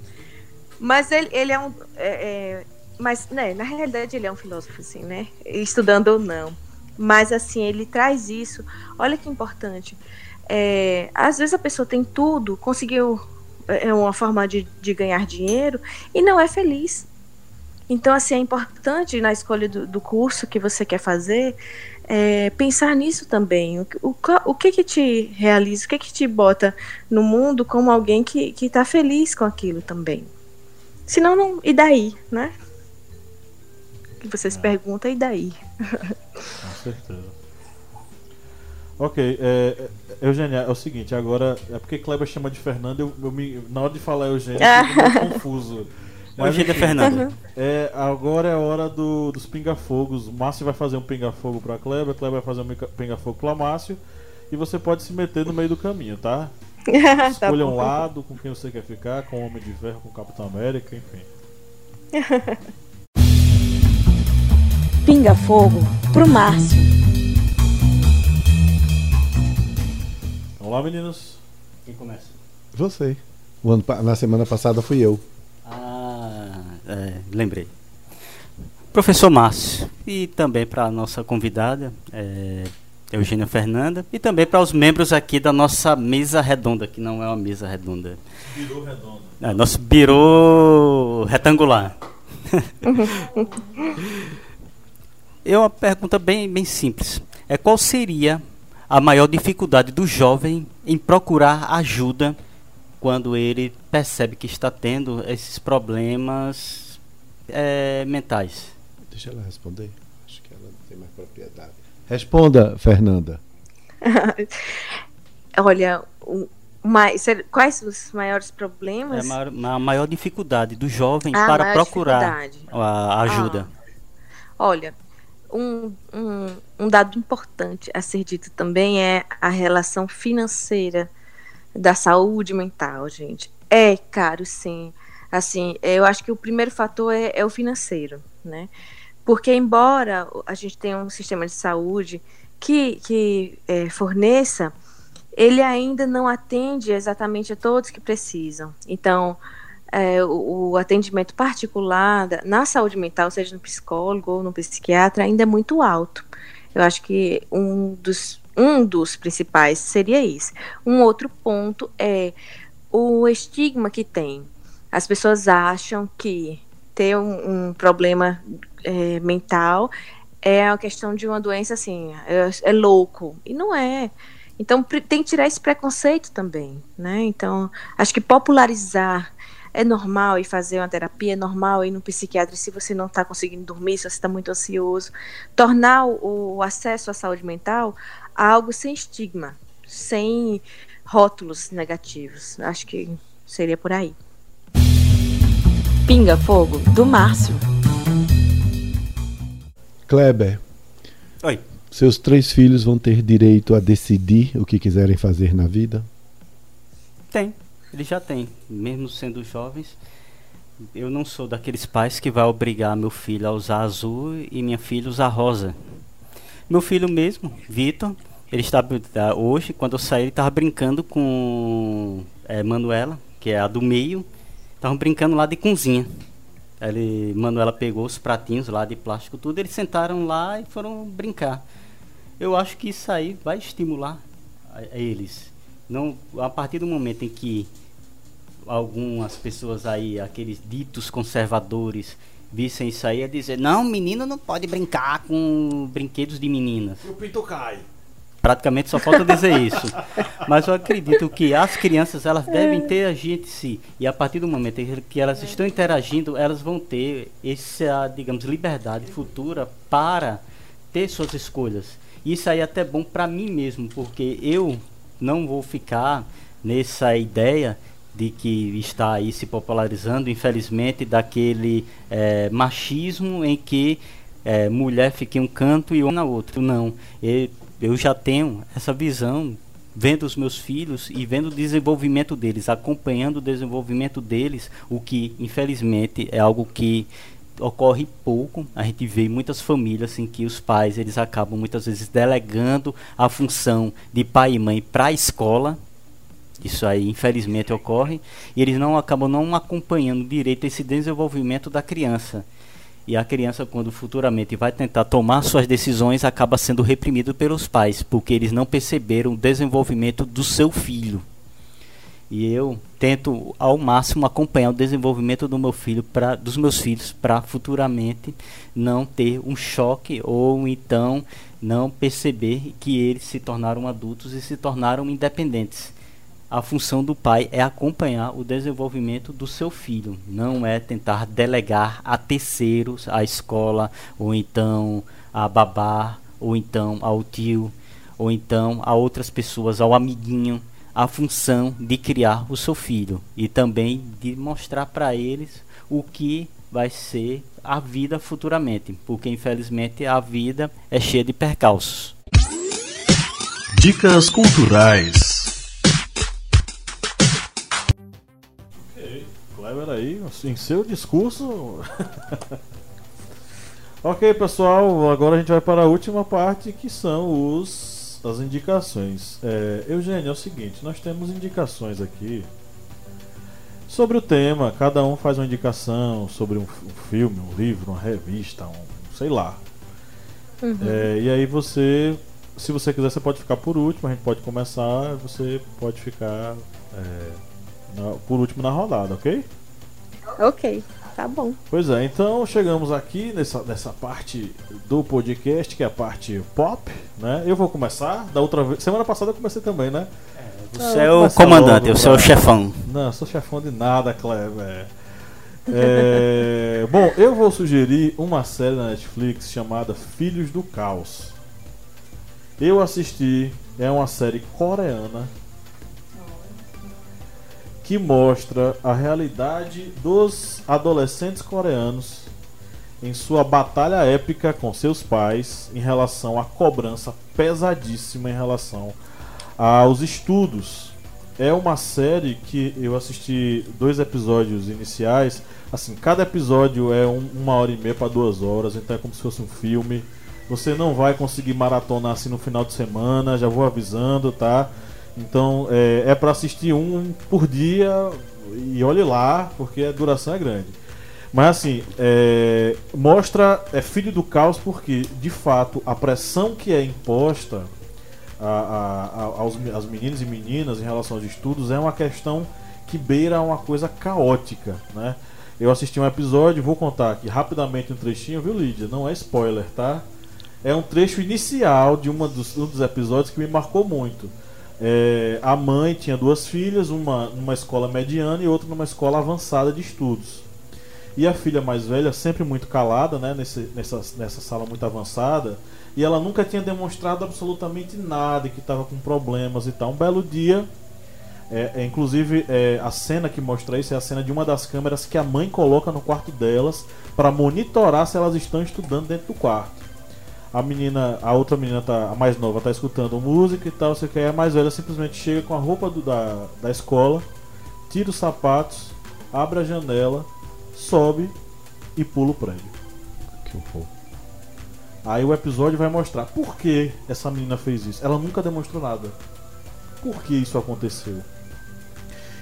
Mas ele, ele é um. É, é, mas, né, na realidade, ele é um filósofo, assim, né? Estudando ou não. Mas, assim, ele traz isso. Olha que importante. É, às vezes a pessoa tem tudo, conseguiu é uma forma de, de ganhar dinheiro e não é feliz. Então, assim, é importante na escolha do, do curso que você quer fazer é, pensar nisso também. O, o, o, que que te realiza, o que que te bota no mundo como alguém que está feliz com aquilo também. Senão, não, e daí, né? Que você se é. pergunta, e daí? Com certeza. Ok, é, é, Eugênia, é o seguinte, agora, é porque Kleber chama de Fernanda, eu, eu me, na hora de falar Eugênia, eu fico muito confuso. Mas, Eugênia Fernanda. Uhum. É, agora é a hora do, dos pinga-fogos. O Márcio vai fazer um pinga-fogo pra Kleber, Kleber vai fazer um pinga-fogo pra Márcio. E você pode se meter no meio do caminho, tá? tá Escolha tá um lado com quem você quer ficar, com o Homem de Ferro, com o Capitão América, enfim. Pinga-fogo pro Márcio. Vamos lá, meninos. Quem começa? Você. Ano, na semana passada fui eu. Ah, é, lembrei. Professor Márcio. E também para a nossa convidada, é, Eugênia Fernanda. E também para os membros aqui da nossa mesa redonda, que não é uma mesa redonda. Birô redondo. É, nosso birô retangular. é uma pergunta bem, bem simples. É qual seria a maior dificuldade do jovem em procurar ajuda quando ele percebe que está tendo esses problemas é, mentais? Deixa ela responder. Acho que ela tem mais propriedade. Responda, Fernanda. Olha, o, mais, quais os maiores problemas? É a maior, a maior dificuldade do jovem ah, para procurar a ajuda. Ah, olha, um, um, um dado importante a ser dito também é a relação financeira da saúde mental, gente. É caro, sim. Assim, eu acho que o primeiro fator é, é o financeiro, né? Porque embora a gente tenha um sistema de saúde que, que é, forneça, ele ainda não atende exatamente a todos que precisam. Então, é, o, o, atendimento particular na saúde mental, seja no psicólogo ou no psiquiatra, ainda é muito alto. Eu acho que um dos, um dos principais seria isso. Um outro ponto é o estigma que tem. As pessoas acham que ter um, um problema é, mental é a questão de uma doença assim, é, é louco. E não é. Então tem que tirar esse preconceito também, né? Então acho que popularizar é normal ir fazer uma terapia, é normal ir no psiquiatra se você não está conseguindo dormir, se você está muito ansioso. Tornar o, o acesso à saúde mental algo sem estigma, sem rótulos negativos. Acho que seria por aí. Pinga Fogo, do Márcio. Kleber. Oi. Seus três filhos vão ter direito a decidir o que quiserem fazer na vida? Tem. Ele já tem, mesmo sendo jovens. Eu não sou daqueles pais que vai obrigar meu filho a usar azul e minha filha a usar rosa. Meu filho mesmo, Vitor, ele está tá, hoje, quando eu saí, ele estava brincando com é, Manuela, que é a do meio. Estavam brincando lá de cozinha. Ele, Manuela pegou os pratinhos lá de plástico, tudo. Eles sentaram lá e foram brincar. Eu acho que isso aí vai estimular a, a eles. Não, a partir do momento em que algumas pessoas aí, aqueles ditos conservadores, vissem isso aí, é dizer, não, menino não pode brincar com brinquedos de meninas. O pinto cai. Praticamente só falta dizer isso. Mas eu acredito que as crianças elas devem interagir entre si. E a partir do momento em que elas estão interagindo, elas vão ter essa, digamos, liberdade futura para ter suas escolhas. Isso aí é até bom para mim mesmo, porque eu não vou ficar nessa ideia de que está aí se popularizando, infelizmente, daquele é, machismo em que é, mulher fica em um canto e homem na outro. Não, eu, eu já tenho essa visão vendo os meus filhos e vendo o desenvolvimento deles, acompanhando o desenvolvimento deles, o que infelizmente é algo que ocorre pouco. A gente vê muitas famílias em que os pais eles acabam muitas vezes delegando a função de pai e mãe para a escola. Isso aí infelizmente ocorre e eles não acabam não acompanhando direito esse desenvolvimento da criança. E a criança, quando futuramente vai tentar tomar suas decisões, acaba sendo reprimido pelos pais, porque eles não perceberam o desenvolvimento do seu filho. E eu tento ao máximo acompanhar o desenvolvimento do meu filho pra, dos meus filhos para futuramente não ter um choque ou então não perceber que eles se tornaram adultos e se tornaram independentes. A função do pai é acompanhar o desenvolvimento do seu filho, não é tentar delegar a terceiros, a escola, ou então a babá, ou então ao tio, ou então a outras pessoas, ao amiguinho, a função de criar o seu filho e também de mostrar para eles o que vai ser a vida futuramente, porque infelizmente a vida é cheia de percalços. Dicas culturais. Ok, Kleber aí, em seu discurso. ok, pessoal, agora a gente vai para a última parte que são os as indicações. É, Eugênio, é o seguinte, nós temos indicações aqui sobre o tema, cada um faz uma indicação sobre um, um filme, um livro, uma revista, um, sei lá. Uhum. É, e aí você, se você quiser, você pode ficar por último, a gente pode começar, você pode ficar é, na- por último na rodada, ok? Ok, tá bom. Pois é, então chegamos aqui nessa, nessa parte do podcast, que é a parte pop, né? Eu vou começar, da outra vez, semana passada eu comecei também, né? Você é o comandante, logo, você é o chefão. Não, eu sou chefão de nada, Kleber. É, bom, eu vou sugerir uma série na Netflix chamada Filhos do Caos. Eu assisti, é uma série coreana que mostra a realidade dos adolescentes coreanos em sua batalha épica com seus pais em relação à cobrança pesadíssima em relação aos estudos. É uma série que eu assisti dois episódios iniciais. Assim, cada episódio é um- uma hora e meia para duas horas, então é como se fosse um filme. Você não vai conseguir maratonar assim no final de semana, já vou avisando, tá? Então é, é para assistir um por dia e olhe lá, porque a duração é grande. Mas assim, é, mostra é filho do caos porque de fato a pressão que é imposta a, a, a- aos, às meninos e meninas em relação aos estudos é uma questão que beira uma coisa caótica, né? Eu assisti um episódio, vou contar aqui rapidamente um trechinho, viu Lídia? Não é spoiler, tá? É um trecho inicial de uma dos, um dos episódios que me marcou muito. É, a mãe tinha duas filhas, uma numa escola mediana e outra numa escola avançada de estudos. E a filha mais velha, sempre muito calada, né, nesse, nessa, nessa sala muito avançada, e ela nunca tinha demonstrado absolutamente nada, que estava com problemas e tal. Um belo dia, é, é, inclusive é, a cena que mostra isso é a cena de uma das câmeras que a mãe coloca no quarto delas para monitorar se elas estão estudando dentro do quarto. A menina, a outra menina, tá, a mais nova, tá escutando música e tal, sei o que, a mais velha simplesmente chega com a roupa do- da, da escola, tira os sapatos, abre a janela, sobe e pula o prédio. Que horror. Aí o episódio vai mostrar por que essa menina fez isso. Ela nunca demonstrou nada. Por que isso aconteceu?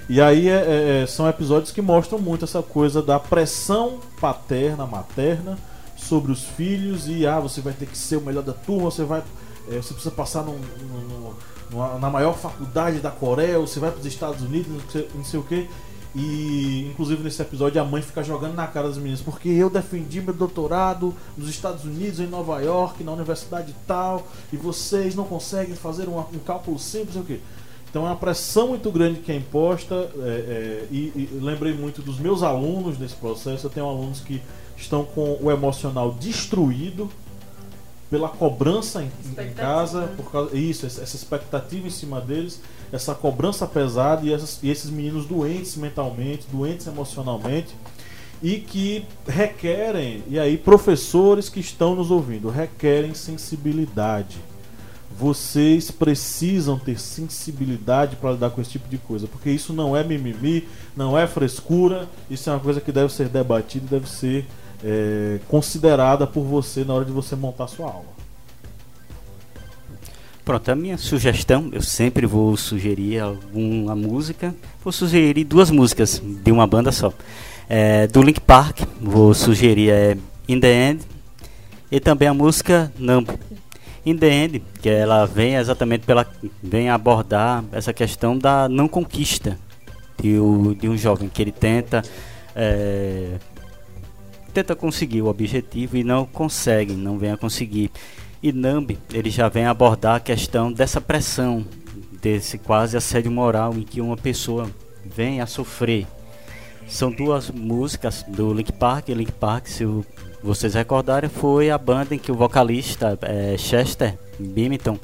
E aí é- é- é- são episódios que mostram muito essa coisa da pressão paterna, materna sobre os filhos e ah, você vai ter que ser o melhor da turma, você vai. é, você precisa passar num- num- num- numa- na maior faculdade da Coreia, você vai para os Estados Unidos, não sei, o que. E inclusive nesse episódio a mãe fica jogando na cara das meninas, porque eu defendi meu doutorado nos Estados Unidos, em Nova York, na universidade tal, e vocês não conseguem fazer um, um cálculo simples, o quê. Então é uma pressão muito grande que é imposta, é, é, e, e lembrei muito dos meus alunos nesse processo. Eu tenho alunos que estão com o emocional destruído pela cobrança em, em casa, por causa isso, essa expectativa em cima deles, essa cobrança pesada e, essas- e esses meninos doentes mentalmente, doentes emocionalmente e que requerem, e aí professores que estão nos ouvindo, requerem sensibilidade. Vocês precisam ter sensibilidade para lidar com esse tipo de coisa, porque isso não é mimimi, não é frescura, isso é uma coisa que deve ser debatida, e deve ser é, considerada por você na hora de você montar sua aula. Pronto, a minha sugestão, eu sempre vou sugerir alguma música. Vou sugerir duas músicas de uma banda só. É, do Link Park, vou sugerir é In The End. E também a música Numb. In The End, que ela vem exatamente pela. vem abordar essa questão da não conquista de, o- de um jovem que ele tenta. é, tenta conseguir o objetivo e não consegue, não vem a conseguir. E Nambi, ele já vem abordar a questão dessa pressão, desse quase assédio moral em que uma pessoa vem a sofrer. São duas músicas do Link Park. Link Park, se vocês recordarem, foi a banda em que o vocalista é, Chester Bimington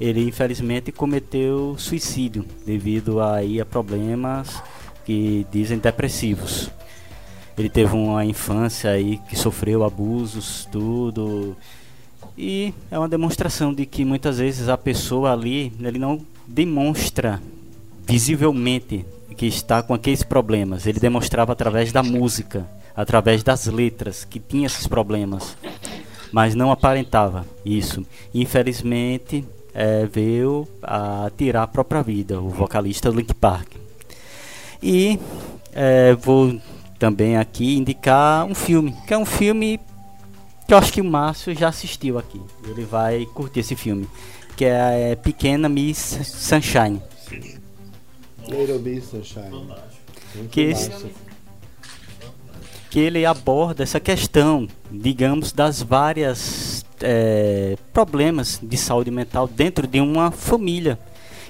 ele infelizmente cometeu suicídio devido aí a problemas que dizem depressivos. Ele teve uma infância aí que sofreu abusos, tudo. E é uma demonstração de que muitas vezes a pessoa ali, ele não demonstra visivelmente que está com aqueles problemas. Ele demonstrava através da música, através das letras que tinha esses problemas, mas não aparentava isso. Infelizmente, é, veio a tirar a própria vida, o vocalista Link Park. E é, vou também aqui indicar um filme, que é um filme que eu acho que o Márcio já assistiu aqui. Ele vai curtir esse filme, que é, é Pequena Miss Sunshine. Little Miss Sunshine. Que, esse, que ele aborda essa questão, digamos, das várias é, problemas de saúde mental dentro de uma família.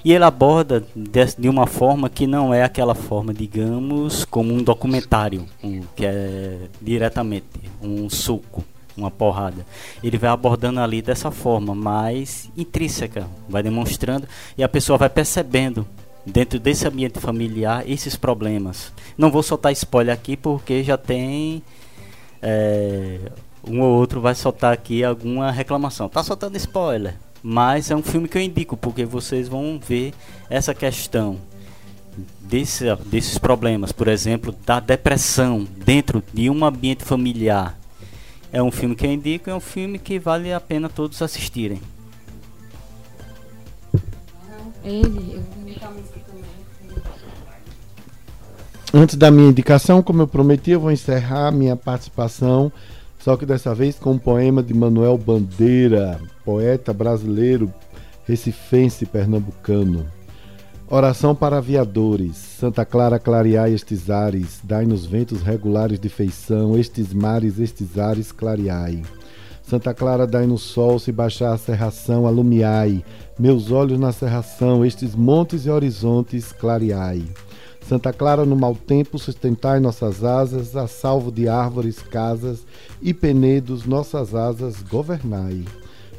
E ele aborda de, uma forma que não é aquela forma, digamos, como um documentário, um, que é diretamente um suco, uma porrada. Ele vai abordando ali dessa forma, mais intrínseca, vai demonstrando e a pessoa vai percebendo dentro desse ambiente familiar esses problemas. Não vou soltar spoiler aqui porque já tem é, um ou outro vai soltar aqui alguma reclamação. Tá soltando spoiler. Mas é um filme que eu indico, porque vocês vão ver essa questão desse, desses problemas, por exemplo, da depressão dentro de um ambiente familiar. É um filme que eu indico, é um filme que vale a pena todos assistirem. Ele, eu vou indicar a música também. Antes da minha indicação, como eu prometi, eu vou encerrar minha participação só que dessa vez com um poema de Manuel Bandeira, poeta brasileiro, recifense pernambucano. Oração para aviadores, Santa Clara clareai estes ares, dai-nos ventos regulares de feição, estes mares, estes ares clareai. Santa Clara dai-nos sol, se baixar a serração, alumiai, meus olhos na serração, estes montes e horizontes clareai. Santa Clara, no mau tempo, sustentai nossas asas, a salvo de árvores, casas e penedos, nossas asas governai.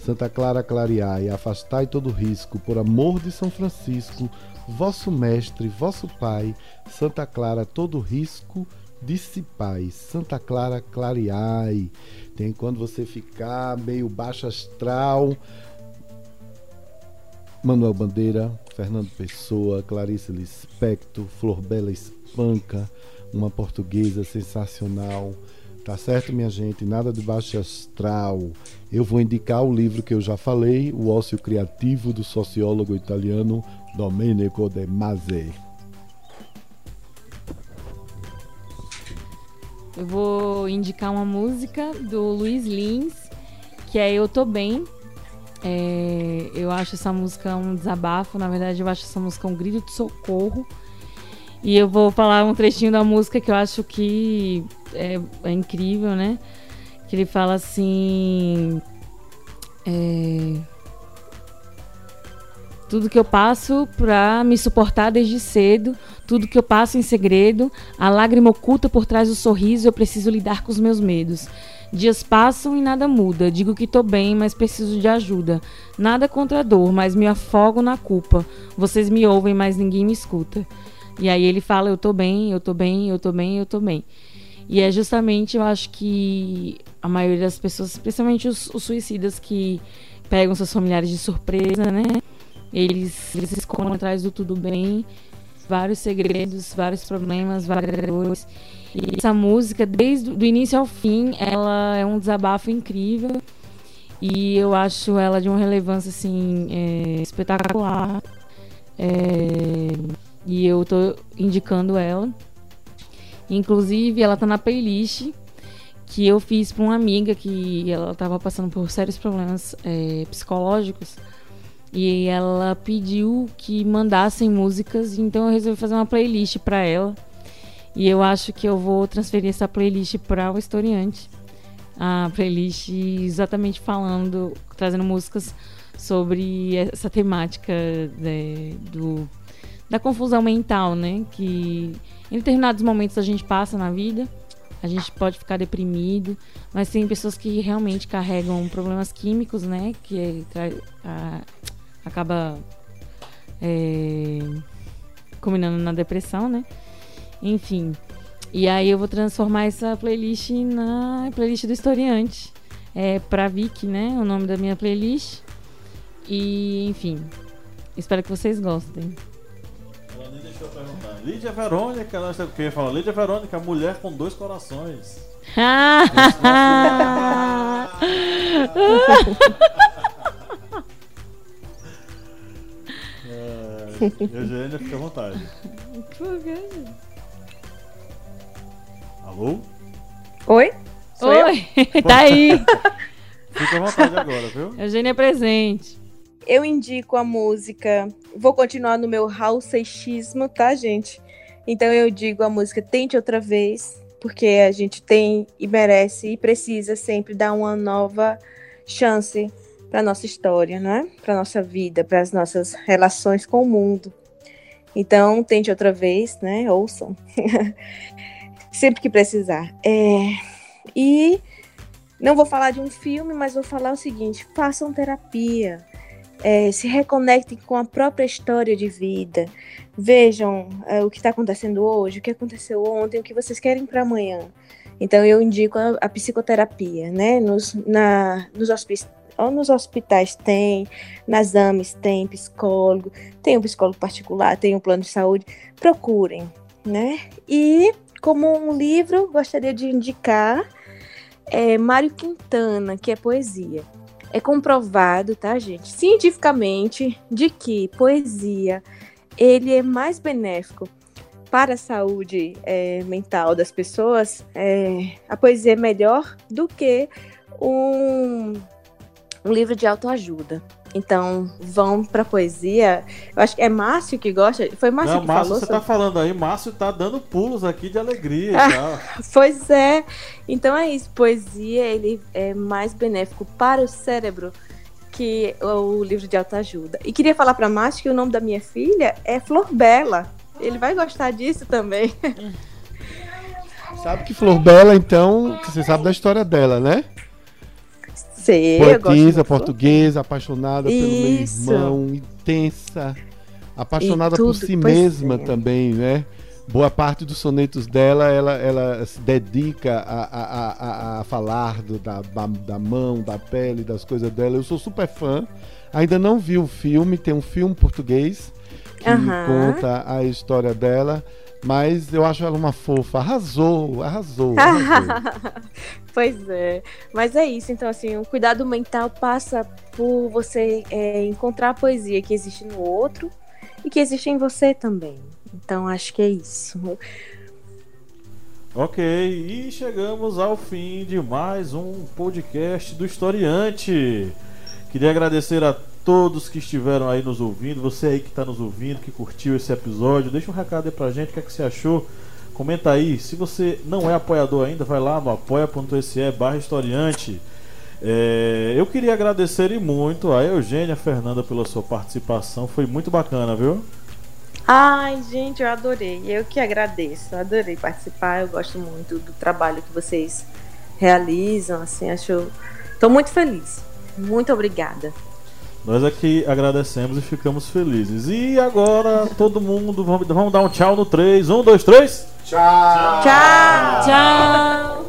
Santa Clara, clareai, afastai todo risco, por amor de São Francisco, vosso mestre, vosso pai. Santa Clara, todo risco dissipai. Santa Clara, clareai. Tem quando você ficar meio baixo astral. Manuel Bandeira, Fernando Pessoa, Clarice Lispector, Flor Bela Espanca, uma portuguesa sensacional. Tá certo, minha gente? Nada de baixo astral. Eu vou indicar o livro que eu já falei, O Ócio Criativo do sociólogo italiano Domenico De Masi. Eu vou indicar uma música do Luiz Lins, que é Eu Tô Bem, é, eu acho essa música um desabafo, na verdade, eu acho essa música um grito de socorro. E eu vou falar um trechinho da música que eu acho que é, é incrível, né? Que ele fala assim. É, tudo que eu passo pra me suportar desde cedo, tudo que eu passo em segredo, a lágrima oculta por trás do sorriso, eu preciso lidar com os meus medos. Dias passam e nada muda. Digo que tô bem, mas preciso de ajuda. Nada contra a dor, mas me afogo na culpa. Vocês me ouvem, mas ninguém me escuta. E aí ele fala: Eu tô bem, eu tô bem, eu tô bem, eu tô bem. E é justamente, eu acho que a maioria das pessoas, especialmente os, os suicidas que pegam seus familiares de surpresa, né? Eles, eles escondem atrás do tudo bem, vários segredos, vários problemas, várias dores. E essa música, desde o início ao fim, ela é um desabafo incrível. E eu acho ela de uma relevância assim é, espetacular. É, e eu tô indicando ela. Inclusive, ela tá na playlist que eu fiz para uma amiga que ela estava passando por sérios problemas é, psicológicos. E ela pediu que mandassem músicas, então eu resolvi fazer uma playlist para ela. E eu acho que eu vou transferir essa playlist para o historiante. a playlist exatamente falando, trazendo músicas sobre essa temática de, do, da confusão mental, né? Que em determinados momentos a gente passa na vida, a gente pode ficar deprimido, mas tem pessoas que realmente carregam problemas químicos, né? Que a, acaba é, combinando na depressão, né? Enfim. E aí eu vou transformar essa playlist na playlist do historiante. É pra Vicky, né? O nome da minha playlist. E, enfim. Espero que vocês gostem. Deixa eu perguntar. Lídia Verônica, ela o que eu falar? Lídia Verônica, mulher com dois corações. é, Eugênia, fica à vontade. Quê? Alô? Oi? Sou Oi, tá aí. Fica à vontade agora, viu? Eugênia é presente. Eu indico a música. Vou continuar no meu Raul Seixismo, tá, gente? Então eu digo a música Tente Outra Vez, porque a gente tem e merece e precisa sempre dar uma nova chance para nossa história, não é? Para nossa vida, para as nossas relações com o mundo. Então, tente outra vez, né? Ouçam. sempre que precisar. É... E não vou falar de um filme, mas vou falar o seguinte: façam terapia. É, se reconectem com a própria história de vida. Vejam é, o que está acontecendo hoje, o que aconteceu ontem, o que vocês querem para amanhã. Então eu indico a, a psicoterapia, né? Nos, na, nos, hospitais, nos hospitais tem, nas AMES tem psicólogo, tem um psicólogo particular, tem um plano de saúde. Procurem, né? E como um livro, gostaria de indicar é, Mário Quintana, que é poesia. É comprovado, tá, gente, cientificamente, de que poesia ele é mais benéfico para a saúde é, mental das pessoas. É, a poesia é melhor do que um, um livro de autoajuda. Então, vão pra poesia. Eu acho que é Márcio que gosta. Foi Márcio Não, que Márcio, falou. você sobre... tá falando aí, Márcio tá dando pulos aqui de alegria ah, Pois é. Então é isso. Poesia, ele é mais benéfico para o cérebro que o livro de autoajuda. E queria falar para Márcio que o nome da minha filha é Flor Bela. Ele vai gostar disso também. Sabe que Flor Bela, então, você sabe da história dela, né? Sei, Poetisa, portuguesa, apaixonada Isso. pelo meu irmão, intensa, apaixonada por si mesma é. também, né? Boa parte dos sonetos dela, ela, ela se dedica a, a, a, a falar do, da, da mão, da pele, das coisas dela. Eu sou super fã. Ainda não vi o filme, tem um filme português que conta a história dela. Mas eu acho ela uma fofa. Arrasou, arrasou. arrasou. pois é. Mas é isso. Então, assim, o cuidado mental passa por você é, encontrar a poesia que existe no outro e que existe em você também. Então, acho que é isso. Ok, e chegamos ao fim de mais um podcast do Historiante. Queria agradecer a todos que estiveram aí nos ouvindo, você aí que está nos ouvindo, que curtiu esse episódio, deixa um recado aí pra gente, o que, é que você achou? Comenta aí. Se você não é apoiador ainda, vai lá no apoia.se barra historiante. É, eu queria agradecer muito a Eugênia Fernanda pela sua participação. Foi muito bacana, viu? Ai, gente, eu adorei. Eu que agradeço. adorei participar. Eu gosto muito do trabalho que vocês realizam. Assim, acho. Estou muito feliz. Muito obrigada. Nós aqui agradecemos e ficamos felizes. E agora, todo mundo, vamos, vamos dar um tchau no 3. 1, 2, 3. Tchau! Tchau! Tchau!